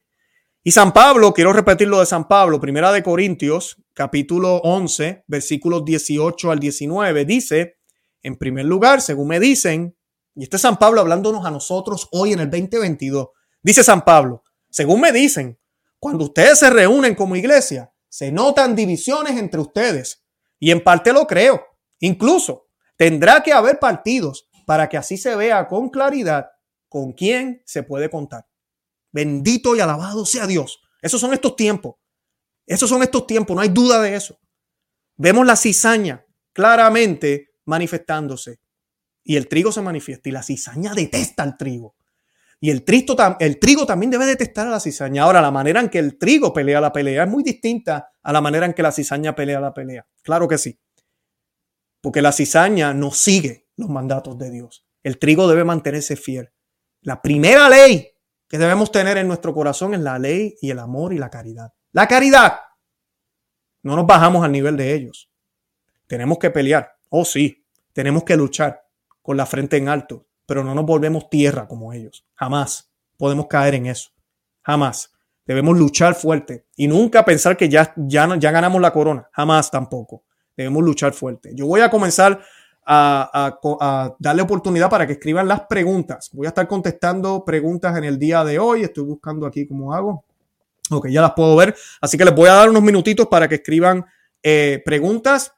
Y San Pablo, quiero repetir lo de San Pablo, primera de Corintios, capítulo 11, versículos 18 al 19, dice, en primer lugar, según me dicen, y este es San Pablo hablándonos a nosotros hoy en el 2022. Dice San Pablo, según me dicen, cuando ustedes se reúnen como iglesia, se notan divisiones entre ustedes. Y en parte lo creo. Incluso tendrá que haber partidos para que así se vea con claridad con quién se puede contar. Bendito y alabado sea Dios. Esos son estos tiempos. Esos son estos tiempos, no hay duda de eso. Vemos la cizaña claramente manifestándose y el trigo se manifiesta y la cizaña detesta al trigo. Y el, el trigo también debe detestar a la cizaña. Ahora, la manera en que el trigo pelea la pelea es muy distinta a la manera en que la cizaña pelea la pelea. Claro que sí. Porque la cizaña no sigue los mandatos de Dios. El trigo debe mantenerse fiel. La primera ley que debemos tener en nuestro corazón es la ley y el amor y la caridad. La caridad. No nos bajamos al nivel de ellos. Tenemos que pelear. Oh, sí. Tenemos que luchar con la frente en alto, pero no nos volvemos tierra como ellos. Jamás podemos caer en eso. Jamás. Debemos luchar fuerte y nunca pensar que ya, ya, ya ganamos la corona. Jamás tampoco. Debemos luchar fuerte. Yo voy a comenzar a, darle oportunidad para que escriban las preguntas. Voy a estar contestando preguntas en el día de hoy. Estoy buscando aquí cómo hago. Ok, ya las puedo ver. Así que les voy a dar unos minutitos para que escriban eh, preguntas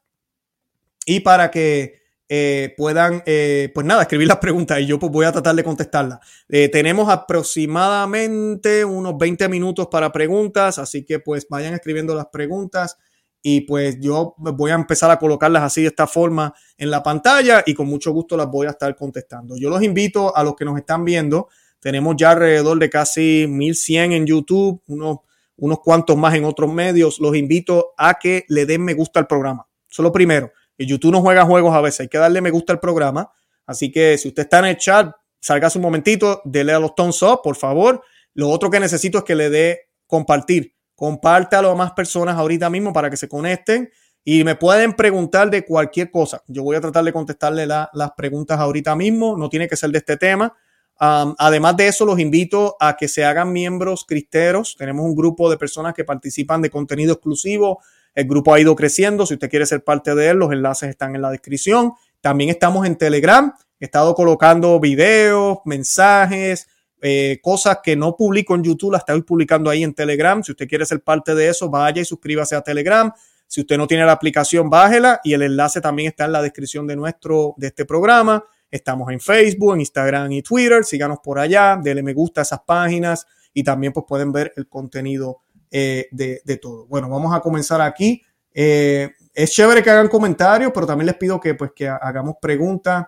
y para que eh, puedan, eh, pues nada, escribir las preguntas y yo pues voy a tratar de contestarlas. Tenemos aproximadamente unos 20 minutos para preguntas, así que pues vayan escribiendo las preguntas y pues yo voy a empezar a colocarlas así de esta forma en la pantalla y con mucho gusto las voy a estar contestando. Yo los invito a los que nos están viendo, tenemos ya alrededor de casi 1100 en YouTube, unos, unos cuantos más en otros medios, los invito a que le den me gusta al programa. Eso es lo primero. Y YouTube no juega juegos a veces, hay que darle me gusta al programa. Así que si usted está en el chat, salga un momentito, dele a los thumbs up, por favor. Lo otro que necesito es que le dé compartir. Compártalo a más personas ahorita mismo para que se conecten y me pueden preguntar de cualquier cosa. Yo voy a tratar de contestarle las preguntas ahorita mismo. No tiene que ser de este tema. además de eso, los invito a que se hagan miembros cristeros. Tenemos un grupo de personas que participan de contenido exclusivo. El grupo ha ido creciendo. Si usted quiere ser parte de él, los enlaces están en la descripción. También estamos en Telegram. He estado colocando videos, mensajes, eh, cosas que no publico en YouTube, las estoy publicando ahí en Telegram. Si usted quiere ser parte de eso, vaya y suscríbase a Telegram. Si usted no tiene la aplicación, bájela y el enlace también está en la descripción de nuestro, de este programa. Estamos en Facebook, en Instagram y Twitter. Síganos por allá, denle me gusta a esas páginas y también pues pueden ver el contenido eh, de, todo. Bueno, vamos a comenzar aquí. Eh, es chévere que hagan comentarios, pero también les pido que pues que hagamos preguntas.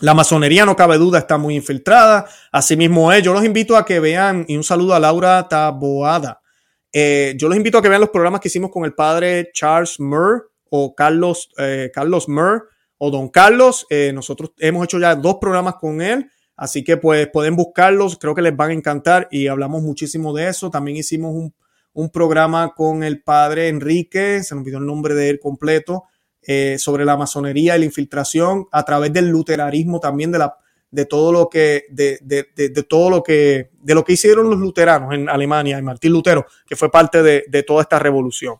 La masonería, no cabe duda, está muy infiltrada. Asimismo es. Yo los invito a que vean, y un saludo a Laura Taboada. Eh, yo los invito a que vean los programas que hicimos con el padre Charles Murr o Carlos, eh, Carlos Murr o Don Carlos. Eh, nosotros hemos hecho ya dos programas con él, así que pues pueden buscarlos, creo que les van a encantar y hablamos muchísimo de eso. También hicimos un, un programa con el padre Enrique, se nos olvidó el nombre de él completo, sobre la masonería y la infiltración a través del luterarismo también de la de todo lo que, de, de, de, todo lo que, de lo que hicieron los luteranos en Alemania, y Martín Lutero, que fue parte de, toda esta revolución.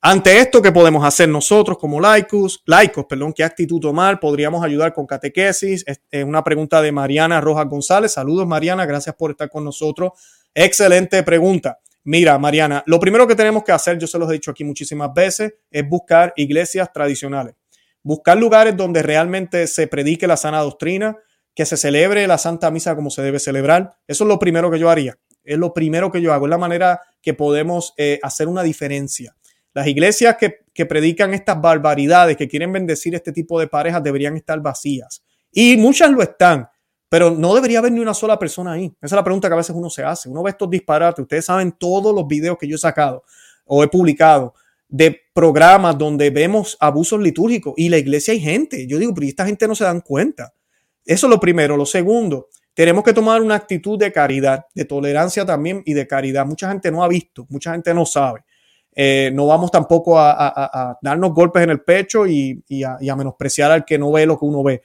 Ante esto, ¿qué podemos hacer nosotros como laicos? Laicos, perdón, ¿qué actitud tomar? ¿Podríamos ayudar con catequesis? Es una pregunta de Mariana Rojas González. Saludos, Mariana, gracias por estar con nosotros. Excelente pregunta. Mira, Mariana, lo primero que tenemos que hacer, yo se los he dicho aquí muchísimas veces, es buscar iglesias tradicionales. Buscar lugares donde realmente se predique la sana doctrina, que se celebre la Santa Misa como se debe celebrar. Eso es lo primero que yo haría. Es lo primero que yo hago. Es la manera que podemos eh, hacer una diferencia. Las iglesias que, que, predican estas barbaridades, que quieren bendecir este tipo de parejas, deberían estar vacías. Y muchas lo están, pero no debería haber ni una sola persona ahí. Esa es la pregunta que a veces uno se hace. Uno ve estos disparates. Ustedes saben todos los videos que yo he sacado o he publicado de programas donde vemos abusos litúrgicos y la iglesia hay gente. Yo digo, pero esta gente no se dan cuenta. Eso es lo primero. Lo segundo, tenemos que tomar una actitud de caridad, de tolerancia también y de caridad. Mucha gente no ha visto, mucha gente no sabe. Eh, no vamos tampoco a, darnos golpes en el pecho y, a, menospreciar al que no ve lo que uno ve.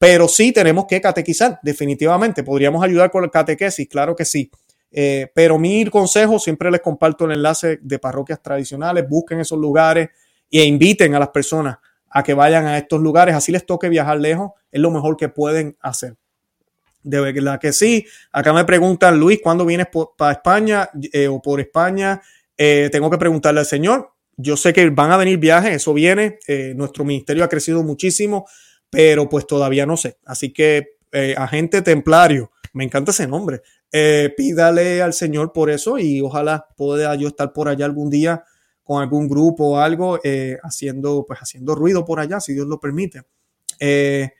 Pero sí tenemos que catequizar, definitivamente. ¿Podríamos ayudar con el catequesis? Claro que sí. Eh, pero mi consejo, siempre les comparto el enlace de parroquias tradicionales, busquen esos lugares e inviten a las personas a que vayan a estos lugares, así les toque viajar lejos, es lo mejor que pueden hacer. De verdad que sí. Acá me preguntan, Luis, ¿cuándo vienes para España eh, o por España? Eh, tengo que preguntarle al Señor. Yo sé que van a venir viajes, eso viene. Nuestro ministerio ha crecido muchísimo, pero pues todavía no sé. Así que, agente templario, me encanta ese nombre. pídale al Señor por eso y ojalá pueda yo estar por allá algún día con algún grupo o algo, eh, haciendo, pues, haciendo ruido por allá, si Dios lo permite. Eh,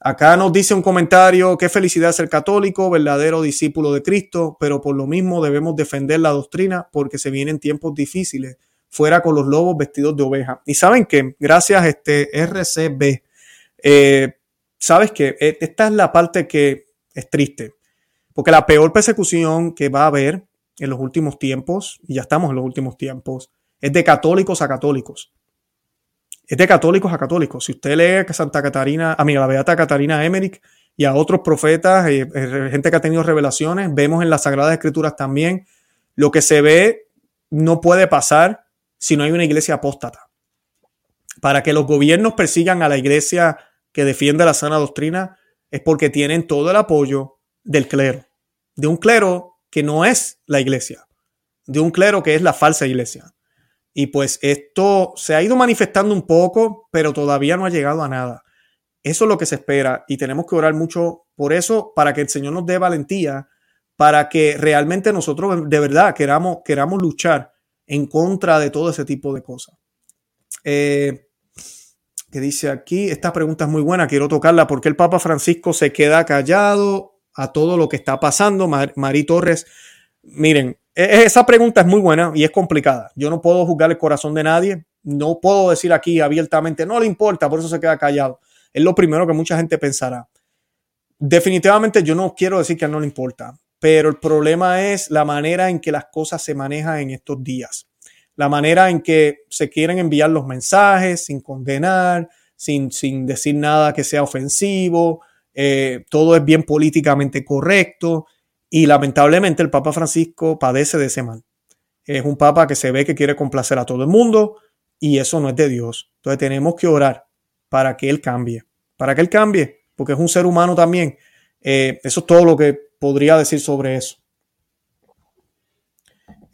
acá nos dice un comentario, qué felicidad ser católico, verdadero discípulo de Cristo, pero por lo mismo debemos defender la doctrina porque se vienen tiempos difíciles, fuera con los lobos vestidos de oveja. Y saben que, gracias a este RCB, eh, sabes que esta es la parte que es triste, porque la peor persecución que va a haber en los últimos tiempos, y ya estamos en los últimos tiempos, es de católicos a católicos. Es de católicos a católicos. Si usted lee que Santa Catarina, a mí, la Beata Catarina Emmerich y a otros profetas, eh, eh, gente que ha tenido revelaciones, vemos en las Sagradas Escrituras también, lo que se ve no puede pasar si no hay una iglesia apóstata. Para que los gobiernos persigan a la iglesia que defiende la sana doctrina es porque tienen todo el apoyo del clero, de un clero que no es la iglesia, de un clero que es la falsa iglesia. Y pues esto se ha ido manifestando un poco, pero todavía no ha llegado a nada. Eso es lo que se espera y tenemos que orar mucho por eso para que el Señor nos dé valentía, para que realmente nosotros de verdad queramos, queramos luchar en contra de todo ese tipo de cosas. Eh, que dice aquí, esta pregunta es muy buena, quiero tocarla, ¿por qué el Papa Francisco se queda callado a todo lo que está pasando? Marí Torres, miren, e-, e-, esa pregunta es muy buena y es complicada. Yo no puedo juzgar el corazón de nadie. No puedo decir aquí abiertamente, no le importa, por eso se queda callado. Es lo primero que mucha gente pensará. Definitivamente yo no quiero decir que no le importa. pero el problema es la manera en que las cosas se manejan en estos días. La manera en que se quieren enviar los mensajes sin condenar, sin, sin decir nada que sea ofensivo, eh, todo es bien políticamente correcto y lamentablemente el Papa Francisco padece de ese mal. Es un papa que se ve que quiere complacer a todo el mundo y eso no es de Dios. Entonces tenemos que orar para que Él cambie, para que Él cambie, porque es un ser humano también. Eh, eso es todo lo que podría decir sobre eso.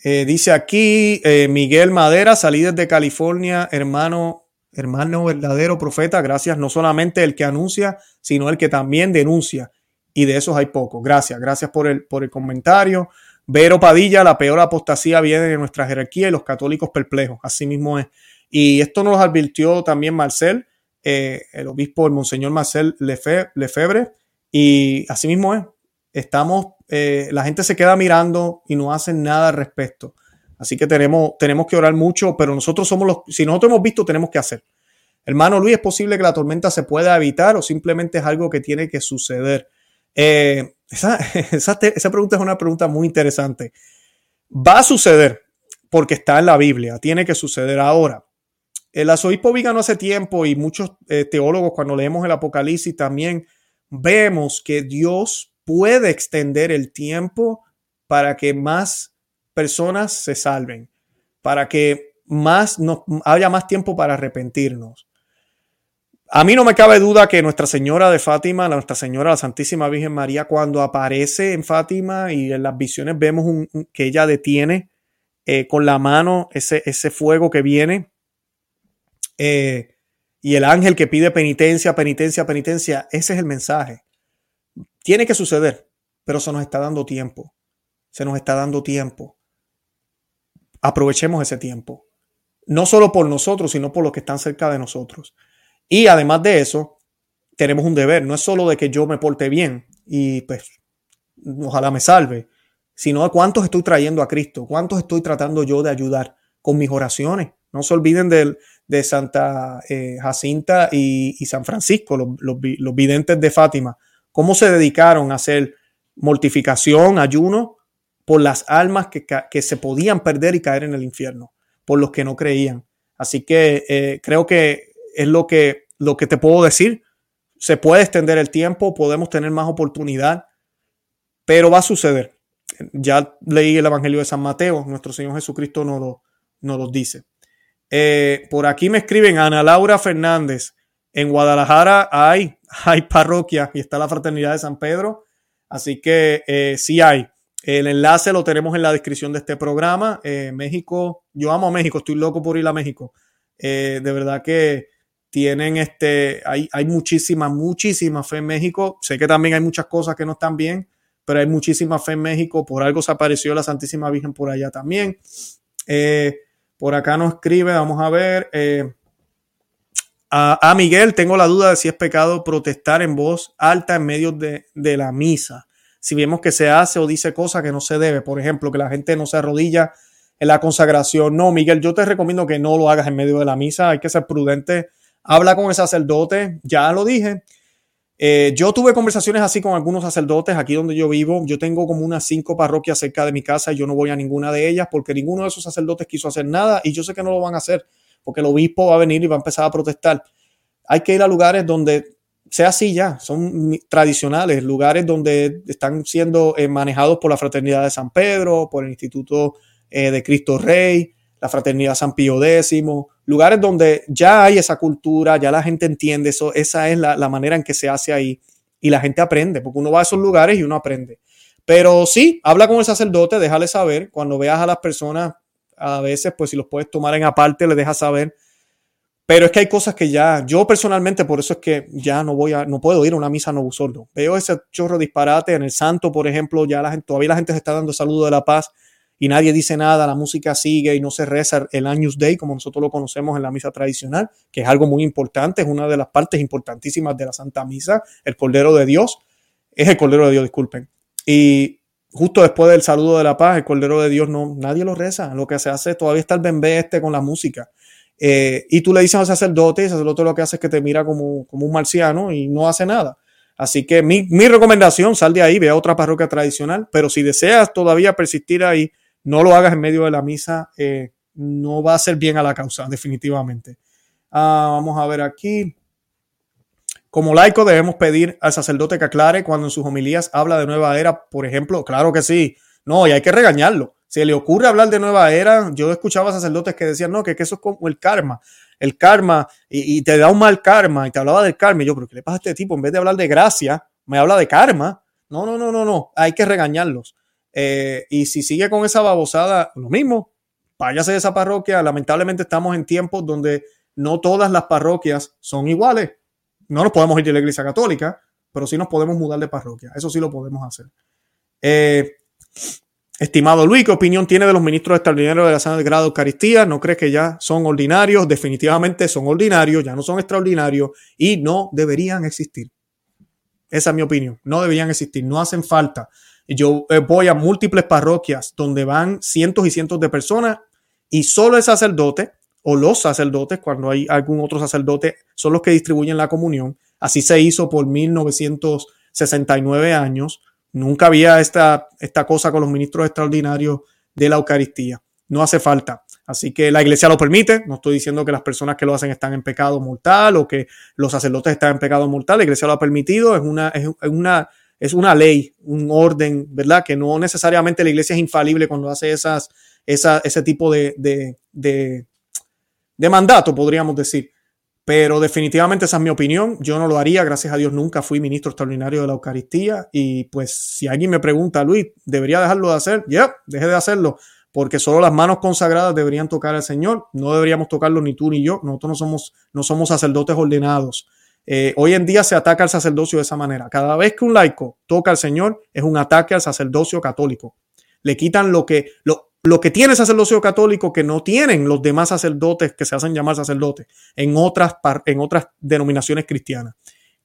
Eh, dice aquí Miguel Madera, salí desde California, hermano hermano verdadero profeta, gracias no solamente el que anuncia, sino el que también denuncia. Y de esos hay pocos. Gracias, gracias por el, por el comentario. Vero Padilla, la peor apostasía viene de nuestra jerarquía y los católicos perplejos. Así mismo es. Y esto nos advirtió también Marcel, eh, el obispo, el monseñor Marcel Lefebvre. Y así mismo es. Estamos, eh, la gente se queda mirando y no hacen nada al respecto. Así que tenemos, tenemos que orar mucho, pero nosotros somos los, si nosotros hemos visto, tenemos que hacer. Hermano Luis, ¿es posible que la tormenta se pueda evitar o simplemente es algo que tiene que suceder? Eh, esa, esa, pregunta es una pregunta muy interesante. Va a suceder porque está en la Biblia, tiene que suceder ahora. El arzobispo Vigano hace tiempo y muchos eh, teólogos cuando leemos el Apocalipsis también vemos que Dios puede extender el tiempo para que más personas se salven, para que más haya más tiempo para arrepentirnos. A mí no me cabe duda que Nuestra Señora de Fátima, Nuestra Señora la Santísima Virgen María, cuando aparece en Fátima y en las visiones vemos que ella detiene eh, con la mano ese, ese, fuego que viene eh, y el ángel que pide penitencia, penitencia, penitencia, ese es el mensaje. Tiene que suceder, pero se nos está dando tiempo. Se nos está dando tiempo aprovechemos ese tiempo. No solo por nosotros, sino por los que están cerca de nosotros. Y además de eso, tenemos un deber. No es solo de que yo me porte bien y pues ojalá me salve, sino de cuántos estoy trayendo a Cristo, cuántos estoy tratando yo de ayudar con mis oraciones. No se olviden de, Santa eh, Jacinta y, San Francisco, los videntes de Fátima, cómo se dedicaron a hacer mortificación, ayuno por las almas que, se podían perder y caer en el infierno, por los que no creían. Así que eh, creo que es lo que, lo que te puedo decir. Se puede extender el tiempo, podemos tener más oportunidad, pero va a suceder. Ya leí el Evangelio de San Mateo, nuestro Señor Jesucristo nos lo, lo dice. Eh, por aquí me escriben Ana Laura Fernández. En Guadalajara hay, hay parroquia y está la Fraternidad de San Pedro. Así que eh, sí hay. El enlace lo tenemos en la descripción de este programa. Eh, México, yo amo a México, estoy loco por ir a México. Eh, de verdad que tienen este, hay, hay muchísima, muchísima fe en México. Sé que también hay muchas cosas que no están bien, pero hay muchísima fe en México. Por algo se apareció la Santísima Virgen por allá también. Por acá nos escribe, vamos a ver. A, Miguel, tengo la duda de si es pecado protestar en voz alta en medio de, de la misa si vemos que se hace o dice cosas que no se debe, por ejemplo, que la gente no se arrodilla en la consagración. No, Miguel, yo te recomiendo que no lo hagas en medio de la misa, hay que ser prudente. Habla con el sacerdote, ya lo dije. Eh, yo tuve conversaciones así con algunos sacerdotes aquí donde yo vivo. Yo tengo como unas cinco parroquias cerca de mi casa y yo no voy a ninguna de ellas porque ninguno de esos sacerdotes quiso hacer nada y yo sé que no lo van a hacer porque el obispo va a venir y va a empezar a protestar. Hay que ir a lugares donde sea así ya, son tradicionales, lugares donde están siendo eh, manejados por la Fraternidad de San Pedro, por el Instituto eh, de Cristo Rey, la Fraternidad San Pío X, lugares donde ya hay esa cultura, ya la gente entiende eso, esa es la, la, manera en que se hace ahí y la gente aprende, porque uno va a esos lugares y uno aprende. Pero sí, habla con el sacerdote, déjale saber, cuando veas a las personas, a veces, pues si los puedes tomar en aparte, le dejas saber pero es que hay cosas que ya, yo personalmente, por eso es que ya no voy a, no puedo ir a una misa no sordo. Veo ese chorro disparate en el santo, por ejemplo, ya la gente, todavía la gente se está dando saludo de la paz y nadie dice nada, la música sigue y no se reza el Años Day como nosotros lo conocemos en la misa tradicional, que es algo muy importante, es una de las partes importantísimas de la Santa Misa, el Cordero de Dios, es el Cordero de Dios, disculpen. Y justo después del saludo de la paz, el Cordero de Dios no, nadie lo reza, lo que se hace todavía está el bembé este con la música. Eh, y tú le dices al sacerdote, y el sacerdote lo que hace es que te mira como, como un marciano y no hace nada. Así que mi, recomendación, sal de ahí, ve a otra parroquia tradicional, pero si deseas todavía persistir ahí, no lo hagas en medio de la misa, eh, no va a ser bien a la causa, definitivamente. Ah, vamos a ver aquí. Como laico debemos pedir al sacerdote que aclare cuando en sus homilías habla de nueva era, por ejemplo, claro que sí, no, y hay que regañarlo. Si le ocurre hablar de nueva era, yo escuchaba sacerdotes que decían, no, que, eso es como el karma, el karma, y, te da un mal karma, y te hablaba del karma, y yo, pero ¿qué le pasa a este tipo? En vez de hablar de gracia, me habla de karma. No, no, no, no, no, hay que regañarlos. Eh, y si sigue con esa babosada, lo mismo, váyase de esa parroquia. Lamentablemente estamos en tiempos donde no todas las parroquias son iguales no nos podemos ir de la iglesia católica, pero sí nos podemos mudar de parroquia. Eso sí lo podemos hacer. Eh, estimado Luis, ¿qué opinión tiene de los ministros extraordinarios de la Santa de Eucaristía? ¿No crees que ya son ordinarios? Definitivamente son ordinarios, ya no son extraordinarios y no deberían existir. Esa es mi opinión. No deberían existir, no hacen falta. Yo eh, voy a múltiples parroquias donde van cientos y cientos de personas y solo el sacerdote o los sacerdotes, cuando hay algún otro sacerdote, son los que distribuyen la comunión. Así se hizo por 1969 años. Nunca había esta, esta cosa con los ministros extraordinarios de la Eucaristía. No hace falta. Así que la iglesia lo permite. No estoy diciendo que las personas que lo hacen están en pecado mortal o que los sacerdotes están en pecado mortal. La iglesia lo ha permitido. Es una, es una, es una ley, un orden, ¿verdad? Que no necesariamente la iglesia es infalible cuando hace esas, esa, ese tipo de, mandato, podríamos decir. Pero definitivamente esa es mi opinión. Yo no lo haría. Gracias a Dios nunca fui ministro extraordinario de la Eucaristía. Y pues si alguien me pregunta, Luis, ¿debería dejarlo de hacer? Ya, deje de hacerlo. Porque solo las manos consagradas deberían tocar al Señor. No deberíamos tocarlo ni tú ni yo. Nosotros no somos, no somos sacerdotes ordenados. Eh, hoy en día se ataca al sacerdocio de esa manera. Cada vez que un laico toca al Señor es un ataque al sacerdocio católico. Le quitan lo que, lo, lo que tiene el sacerdocio católico que no tienen los demás sacerdotes que se hacen llamar sacerdotes en otras, en otras denominaciones cristianas,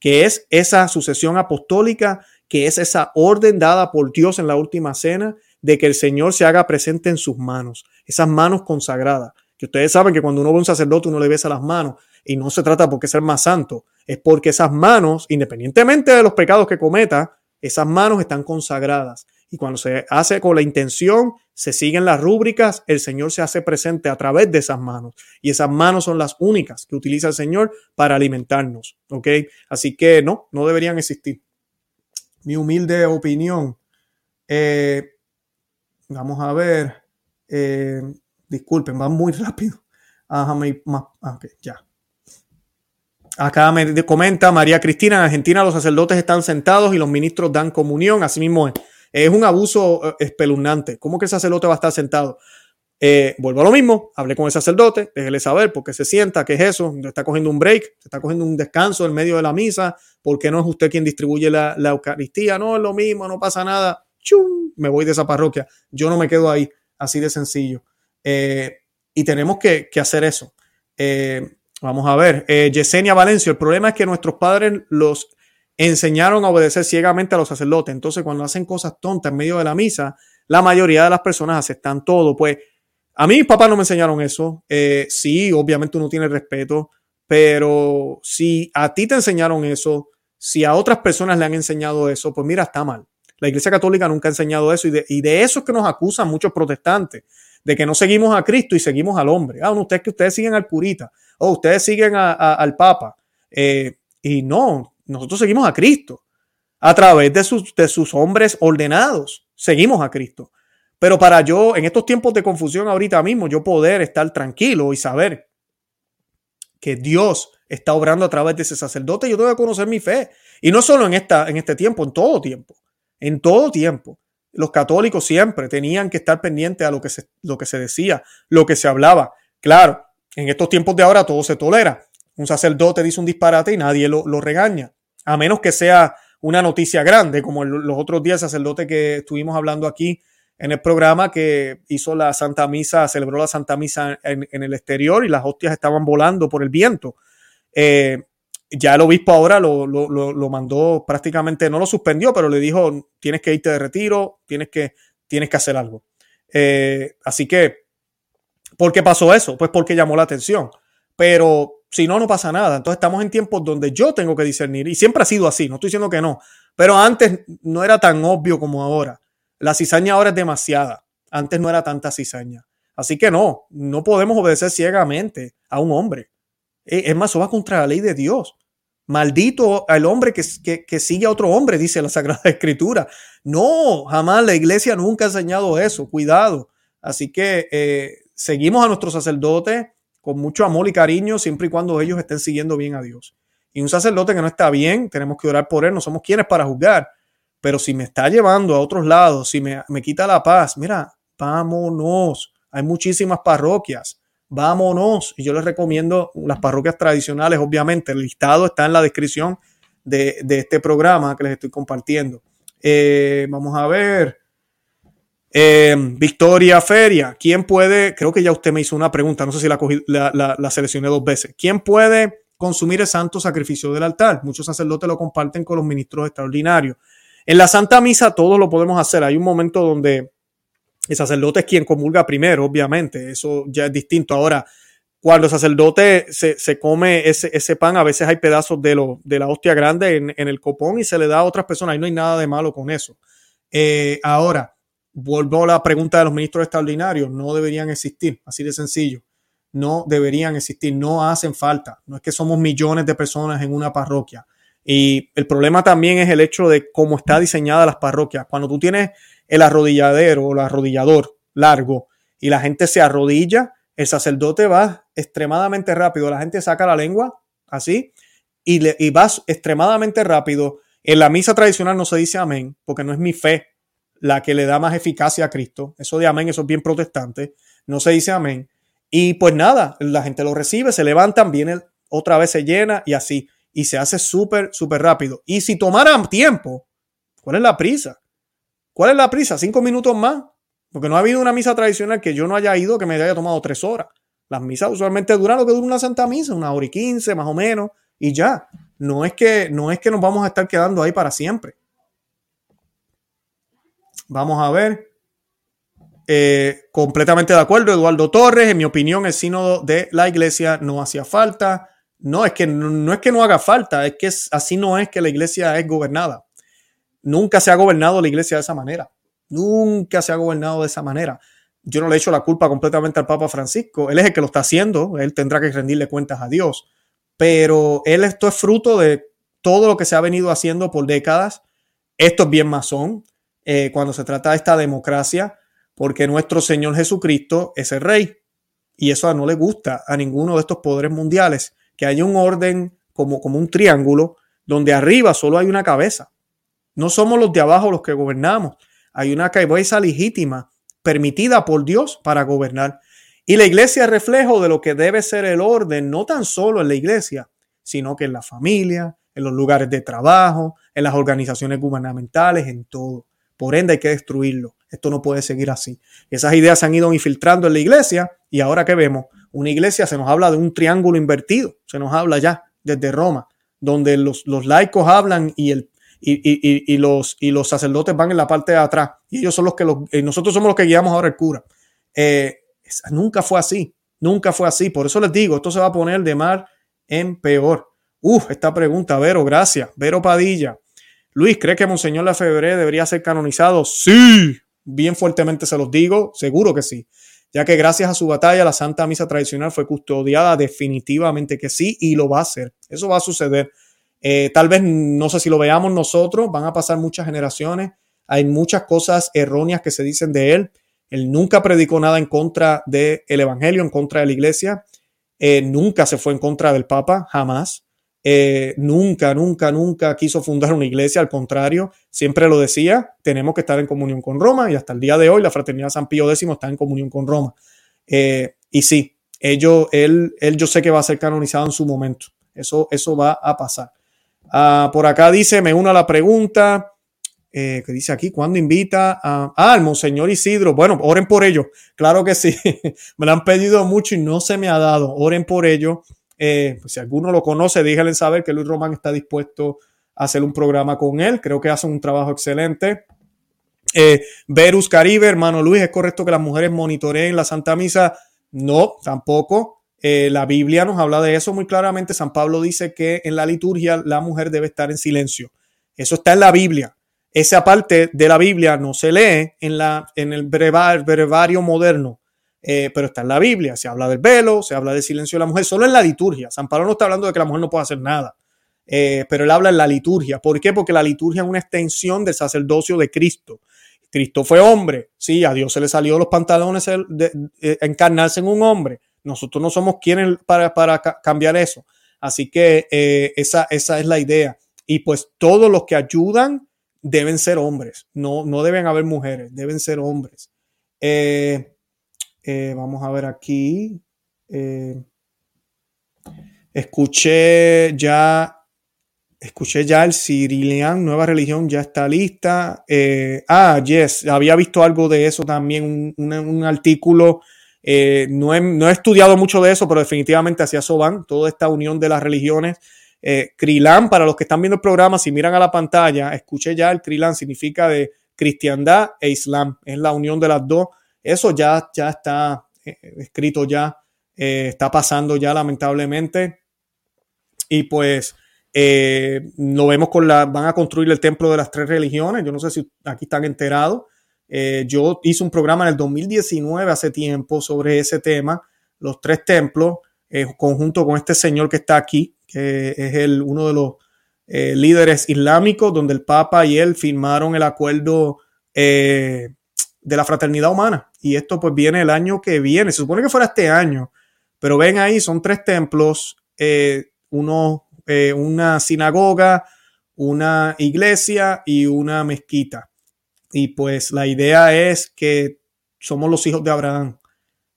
que es esa sucesión apostólica, que es esa orden dada por Dios en la última cena de que el Señor se haga presente en sus manos, esas manos consagradas. Que ustedes saben que cuando uno ve a un sacerdote uno le besa las manos y no se trata porque ser más santo, es porque esas manos, independientemente de los pecados que cometa, esas manos están consagradas y cuando se hace con la intención, se siguen las rúbricas, el Señor se hace presente a través de esas manos. Y esas manos son las únicas que utiliza el Señor para alimentarnos. ¿Ok? Así que no, no deberían existir. Mi humilde opinión. Eh, vamos a ver. Eh, disculpen, va muy rápido. Ajá, ah, ya. Acá me comenta María Cristina, en Argentina los sacerdotes están sentados y los ministros dan comunión. Así mismo es. Un abuso eh, espeluznante. ¿Cómo que el sacerdote va a estar sentado? Eh, vuelvo a lo mismo, hablé con el sacerdote, déjele saber por qué se sienta, qué es eso, está cogiendo un break, está cogiendo un descanso en medio de la misa, ¿por qué no es usted quien distribuye la, Eucaristía? No, es lo mismo, no pasa nada, ¡Chum! me voy de esa parroquia, yo no me quedo ahí, así de sencillo. Eh, y tenemos que, hacer eso. vamos a ver, Yesenia Valencia, el problema es que nuestros padres los enseñaron a obedecer ciegamente a los sacerdotes. Entonces, cuando hacen cosas tontas en medio de la misa, la mayoría de las personas aceptan todo. Pues a mí mis papás no me enseñaron eso. Eh, sí, obviamente uno tiene respeto, pero si a ti te enseñaron eso, si a otras personas le han enseñado eso, pues mira, está mal. La Iglesia Católica nunca ha enseñado eso y de, eso es que nos acusan muchos protestantes, de que no seguimos a Cristo y seguimos al hombre. Ah, ustedes que ustedes siguen al curita, o ustedes siguen al Papa. Eh, y no, nosotros seguimos a Cristo. A través de sus, de sus hombres ordenados, seguimos a Cristo. Pero para yo, en estos tiempos de confusión ahorita mismo, yo poder estar tranquilo y saber que Dios está obrando a través de ese sacerdote, yo tengo que conocer mi fe. Y no solo en, esta, en este tiempo, en todo tiempo. En todo tiempo. Los católicos siempre tenían que estar pendientes a lo que se, lo que se decía, lo que se hablaba. Claro, en estos tiempos de ahora todo se tolera. Un sacerdote dice un disparate y nadie lo, regaña, a menos que sea una noticia grande, como los otros días el sacerdote que estuvimos hablando aquí en el programa que hizo la Santa Misa, celebró la Santa Misa en, el exterior y las hostias estaban volando por el viento. Eh, ya el obispo ahora lo, mandó prácticamente, no lo suspendió, pero le dijo, tienes que irte de retiro, tienes que, tienes que hacer algo. Eh, así que, ¿por qué pasó eso? Pues porque llamó la atención. Pero Si no, no pasa nada. Entonces estamos en tiempos donde yo tengo que discernir y siempre ha sido así, no estoy diciendo que no, pero antes no era tan obvio como ahora. La cizaña ahora es demasiada. Antes no era tanta cizaña. Así que no, no podemos obedecer ciegamente a un hombre. Eh, es más, eso va contra la ley de Dios. Maldito al hombre que, que, sigue a otro hombre, dice la Sagrada Escritura. No, jamás la iglesia nunca ha enseñado eso. Cuidado. Así que eh, seguimos a nuestros sacerdotes con mucho amor y cariño, siempre y cuando ellos estén siguiendo bien a Dios. Y un sacerdote que no está bien, tenemos que orar por él, no somos quienes para juzgar. Pero si me está llevando a otros lados, si me, me quita la paz, mira, vámonos. Hay muchísimas parroquias vámonos. Y yo les recomiendo las parroquias tradicionales, obviamente. El listado está en la descripción de, este programa que les estoy compartiendo. Eh, vamos a ver. Eh, Victoria Feria, ¿quién puede? Creo que ya usted me hizo una pregunta, no sé si la, la, la, seleccioné dos veces. ¿Quién puede consumir el santo sacrificio del altar? Muchos sacerdotes lo comparten con los ministros extraordinarios. En la Santa Misa todos lo podemos hacer. Hay un momento donde el sacerdote es quien comulga primero, obviamente, eso ya es distinto. Ahora, cuando el sacerdote se, come ese, pan, a veces hay pedazos de, lo, de la hostia grande en, el copón y se le da a otras personas y no hay nada de malo con eso. Eh, ahora, vuelvo a la pregunta de los ministros extraordinarios, no deberían existir, así de sencillo. No deberían existir, no hacen falta. No es que somos millones de personas en una parroquia. Y el problema también es el hecho de cómo está diseñada las parroquias. Cuando tú tienes el arrodilladero o el arrodillador largo y la gente se arrodilla, el sacerdote va extremadamente rápido, la gente saca la lengua así y, le, y va extremadamente rápido. En la misa tradicional no se dice amén porque no es mi fe la que le da más eficacia a Cristo. Eso de amén, eso es bien protestante. No se dice amén. Y pues nada, la gente lo recibe, se levantan, viene otra vez se llena y así. Y se hace súper, súper rápido. Y si tomaran tiempo, ¿cuál es la prisa? ¿Cuál es la prisa? ¿Cinco minutos más? Porque no ha habido una misa tradicional que yo no haya ido que me haya tomado tres horas. Las misas usualmente duran lo que dura una santa misa, una hora y quince más o menos, y ya. No es que, no es que nos vamos a estar quedando ahí para siempre. Vamos a ver. Eh, completamente de acuerdo, Eduardo Torres. En mi opinión, el sínodo de la iglesia no hacía falta. No, es que no, es que no haga falta, es que así no es que la iglesia es gobernada. Nunca se ha gobernado la iglesia de esa manera. Nunca se ha gobernado de esa manera. Yo no le echo la culpa completamente al Papa Francisco. Él es el que lo está haciendo. Él tendrá que rendirle cuentas a Dios. Pero él esto es fruto de todo lo que se ha venido haciendo por décadas. Esto es bien masón eh, cuando se trata de esta democracia, porque nuestro Señor Jesucristo es el rey. Y eso no le gusta a ninguno de estos poderes mundiales, que haya un orden como, como un triángulo donde arriba solo hay una cabeza. No somos los de abajo los que gobernamos. Hay una cabeza legítima, permitida por Dios para gobernar. Y la iglesia es reflejo de lo que debe ser el orden, no tan solo en la iglesia, sino que en la familia, en los lugares de trabajo, en las organizaciones gubernamentales, en todo. Por ende hay que destruirlo. Esto no puede seguir así. Esas ideas se han ido infiltrando en la iglesia y ahora que vemos, una iglesia se nos habla de un triángulo invertido, se nos habla ya desde Roma, donde los, los laicos hablan y el y, los, y los sacerdotes van en la parte de atrás y ellos son los que los, eh, nosotros somos los que guiamos ahora el cura. Eh, nunca fue así, nunca fue así. Por eso les digo, esto se va a poner de mal en peor. Uf, esta pregunta, Vero, gracias. Vero Padilla. Luis, ¿cree que Monseñor Lefebvre debería ser canonizado? Sí, bien fuertemente se los digo, seguro que sí. Ya que gracias a su batalla la Santa Misa tradicional fue custodiada, definitivamente que sí, y lo va a hacer. Eso va a suceder. Eh, tal vez no sé si lo veamos nosotros, van a pasar muchas generaciones, hay muchas cosas erróneas que se dicen de él. Él nunca predicó nada en contra del Evangelio, en contra de la iglesia. Eh, nunca se fue en contra del Papa, jamás. Eh, nunca, nunca, nunca quiso fundar una iglesia, al contrario, siempre lo decía, tenemos que estar en comunión con Roma y hasta el día de hoy la Fraternidad San Pío X está en comunión con Roma. y sí, ello, él, él yo sé que va a ser canonizado en su momento, eso, eso va a pasar. Ah, por acá dice, me uno a la pregunta eh, que dice aquí, ¿cuándo invita a, ah, al Monseñor Isidro? Bueno, oren por ello. Claro que sí. me lo han pedido mucho y no se me ha dado. Oren por ello. Eh, pues si alguno lo conoce, díganle saber que Luis Román está dispuesto a hacer un programa con él. Creo que hace un trabajo excelente. Eh, Verus Caribe, hermano Luis, ¿es correcto que las mujeres monitoreen la Santa Misa? No, tampoco. Eh, la Biblia nos habla de eso muy claramente. San Pablo dice que en la liturgia la mujer debe estar en silencio. Eso está en la Biblia. Esa parte de la Biblia no se lee en, el brevario moderno, eh, pero está en la Biblia. Se habla del velo, se habla del silencio de la mujer, solo en la liturgia. San Pablo no está hablando de que la mujer no puede hacer nada, eh, pero él habla en la liturgia. ¿Por qué? Porque la liturgia es una extensión del sacerdocio de Cristo. Cristo fue hombre, sí, a Dios se le salió los pantalones de, encarnarse en un hombre. Nosotros no somos quienes para, para cambiar eso. Así que eh, esa, esa es la idea. Y pues todos los que ayudan deben ser hombres, no, no deben haber mujeres, deben ser hombres. Eh, eh, vamos a ver aquí. escuché ya escuché ya el Cirilian, nueva religión, ya está lista. Eh, ah, yes, había visto algo de eso también, un, artículo. Eh, no, he, estudiado mucho de eso, pero definitivamente hacia eso van, toda esta unión de las religiones. Eh, Krilan, para los que están viendo el programa, si miran a la pantalla, escuché ya el Krilan, significa de cristiandad e islam, es la unión de las dos. Eso ya, ya está escrito ya, está pasando ya lamentablemente. Y pues eh, lo vemos con la, van a construir el templo de las tres religiones. Yo no sé si aquí están enterados. Eh, yo hice un programa en el 2019, hace tiempo, sobre ese tema, los tres templos, eh, conjunto con este señor que está aquí, que es el, uno de los líderes islámicos, donde el Papa y él firmaron el acuerdo de la fraternidad humana. Y esto pues viene el año que viene. Se supone que fuera este año, pero ven ahí, son tres templos, uno eh, una sinagoga, una iglesia y una mezquita. Y pues la idea es que somos los hijos de Abraham.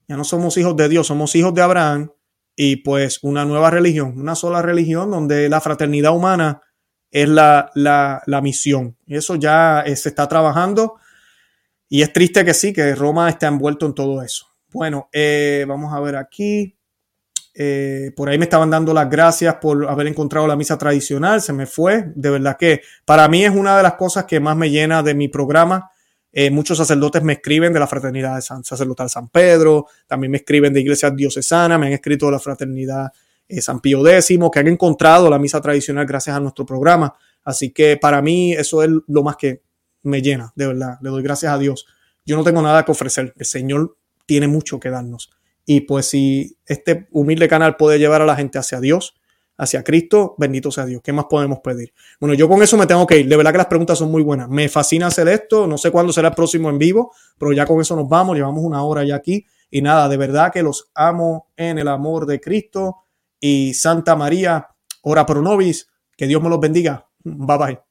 Ya no somos hijos de Dios, somos hijos de Abraham y pues una nueva religión, una sola religión donde la fraternidad humana es la, la, la misión. Eso ya eh, se está trabajando y es triste que sí, que Roma está envuelto en todo eso. Bueno, eh, vamos a ver aquí. Eh, por ahí me estaban dando las gracias por haber encontrado la misa tradicional, se me fue. De verdad que para mí es una de las cosas que más me llena de mi programa. Eh, muchos sacerdotes me escriben de la fraternidad de San, sacerdotal San Pedro, también me escriben de iglesias diocesanas, me han escrito de la fraternidad San Pío X, que han encontrado la misa tradicional gracias a nuestro programa. Así que para mí eso es lo más que me llena, de verdad. Le doy gracias a Dios. Yo no tengo nada que ofrecer. El Señor tiene mucho que darnos. Y pues si este humilde canal puede llevar a la gente hacia Dios, hacia Cristo, bendito sea Dios. ¿Qué más podemos pedir? Bueno, yo con eso me tengo que ir. De verdad que las preguntas son muy buenas. Me fascina hacer esto. No sé cuándo será el próximo en vivo, pero ya con eso nos vamos. Llevamos una hora ya aquí. Y nada, de verdad que los amo en el amor de Cristo. Y Santa María, ora pro nobis. Que Dios me los bendiga. Bye bye.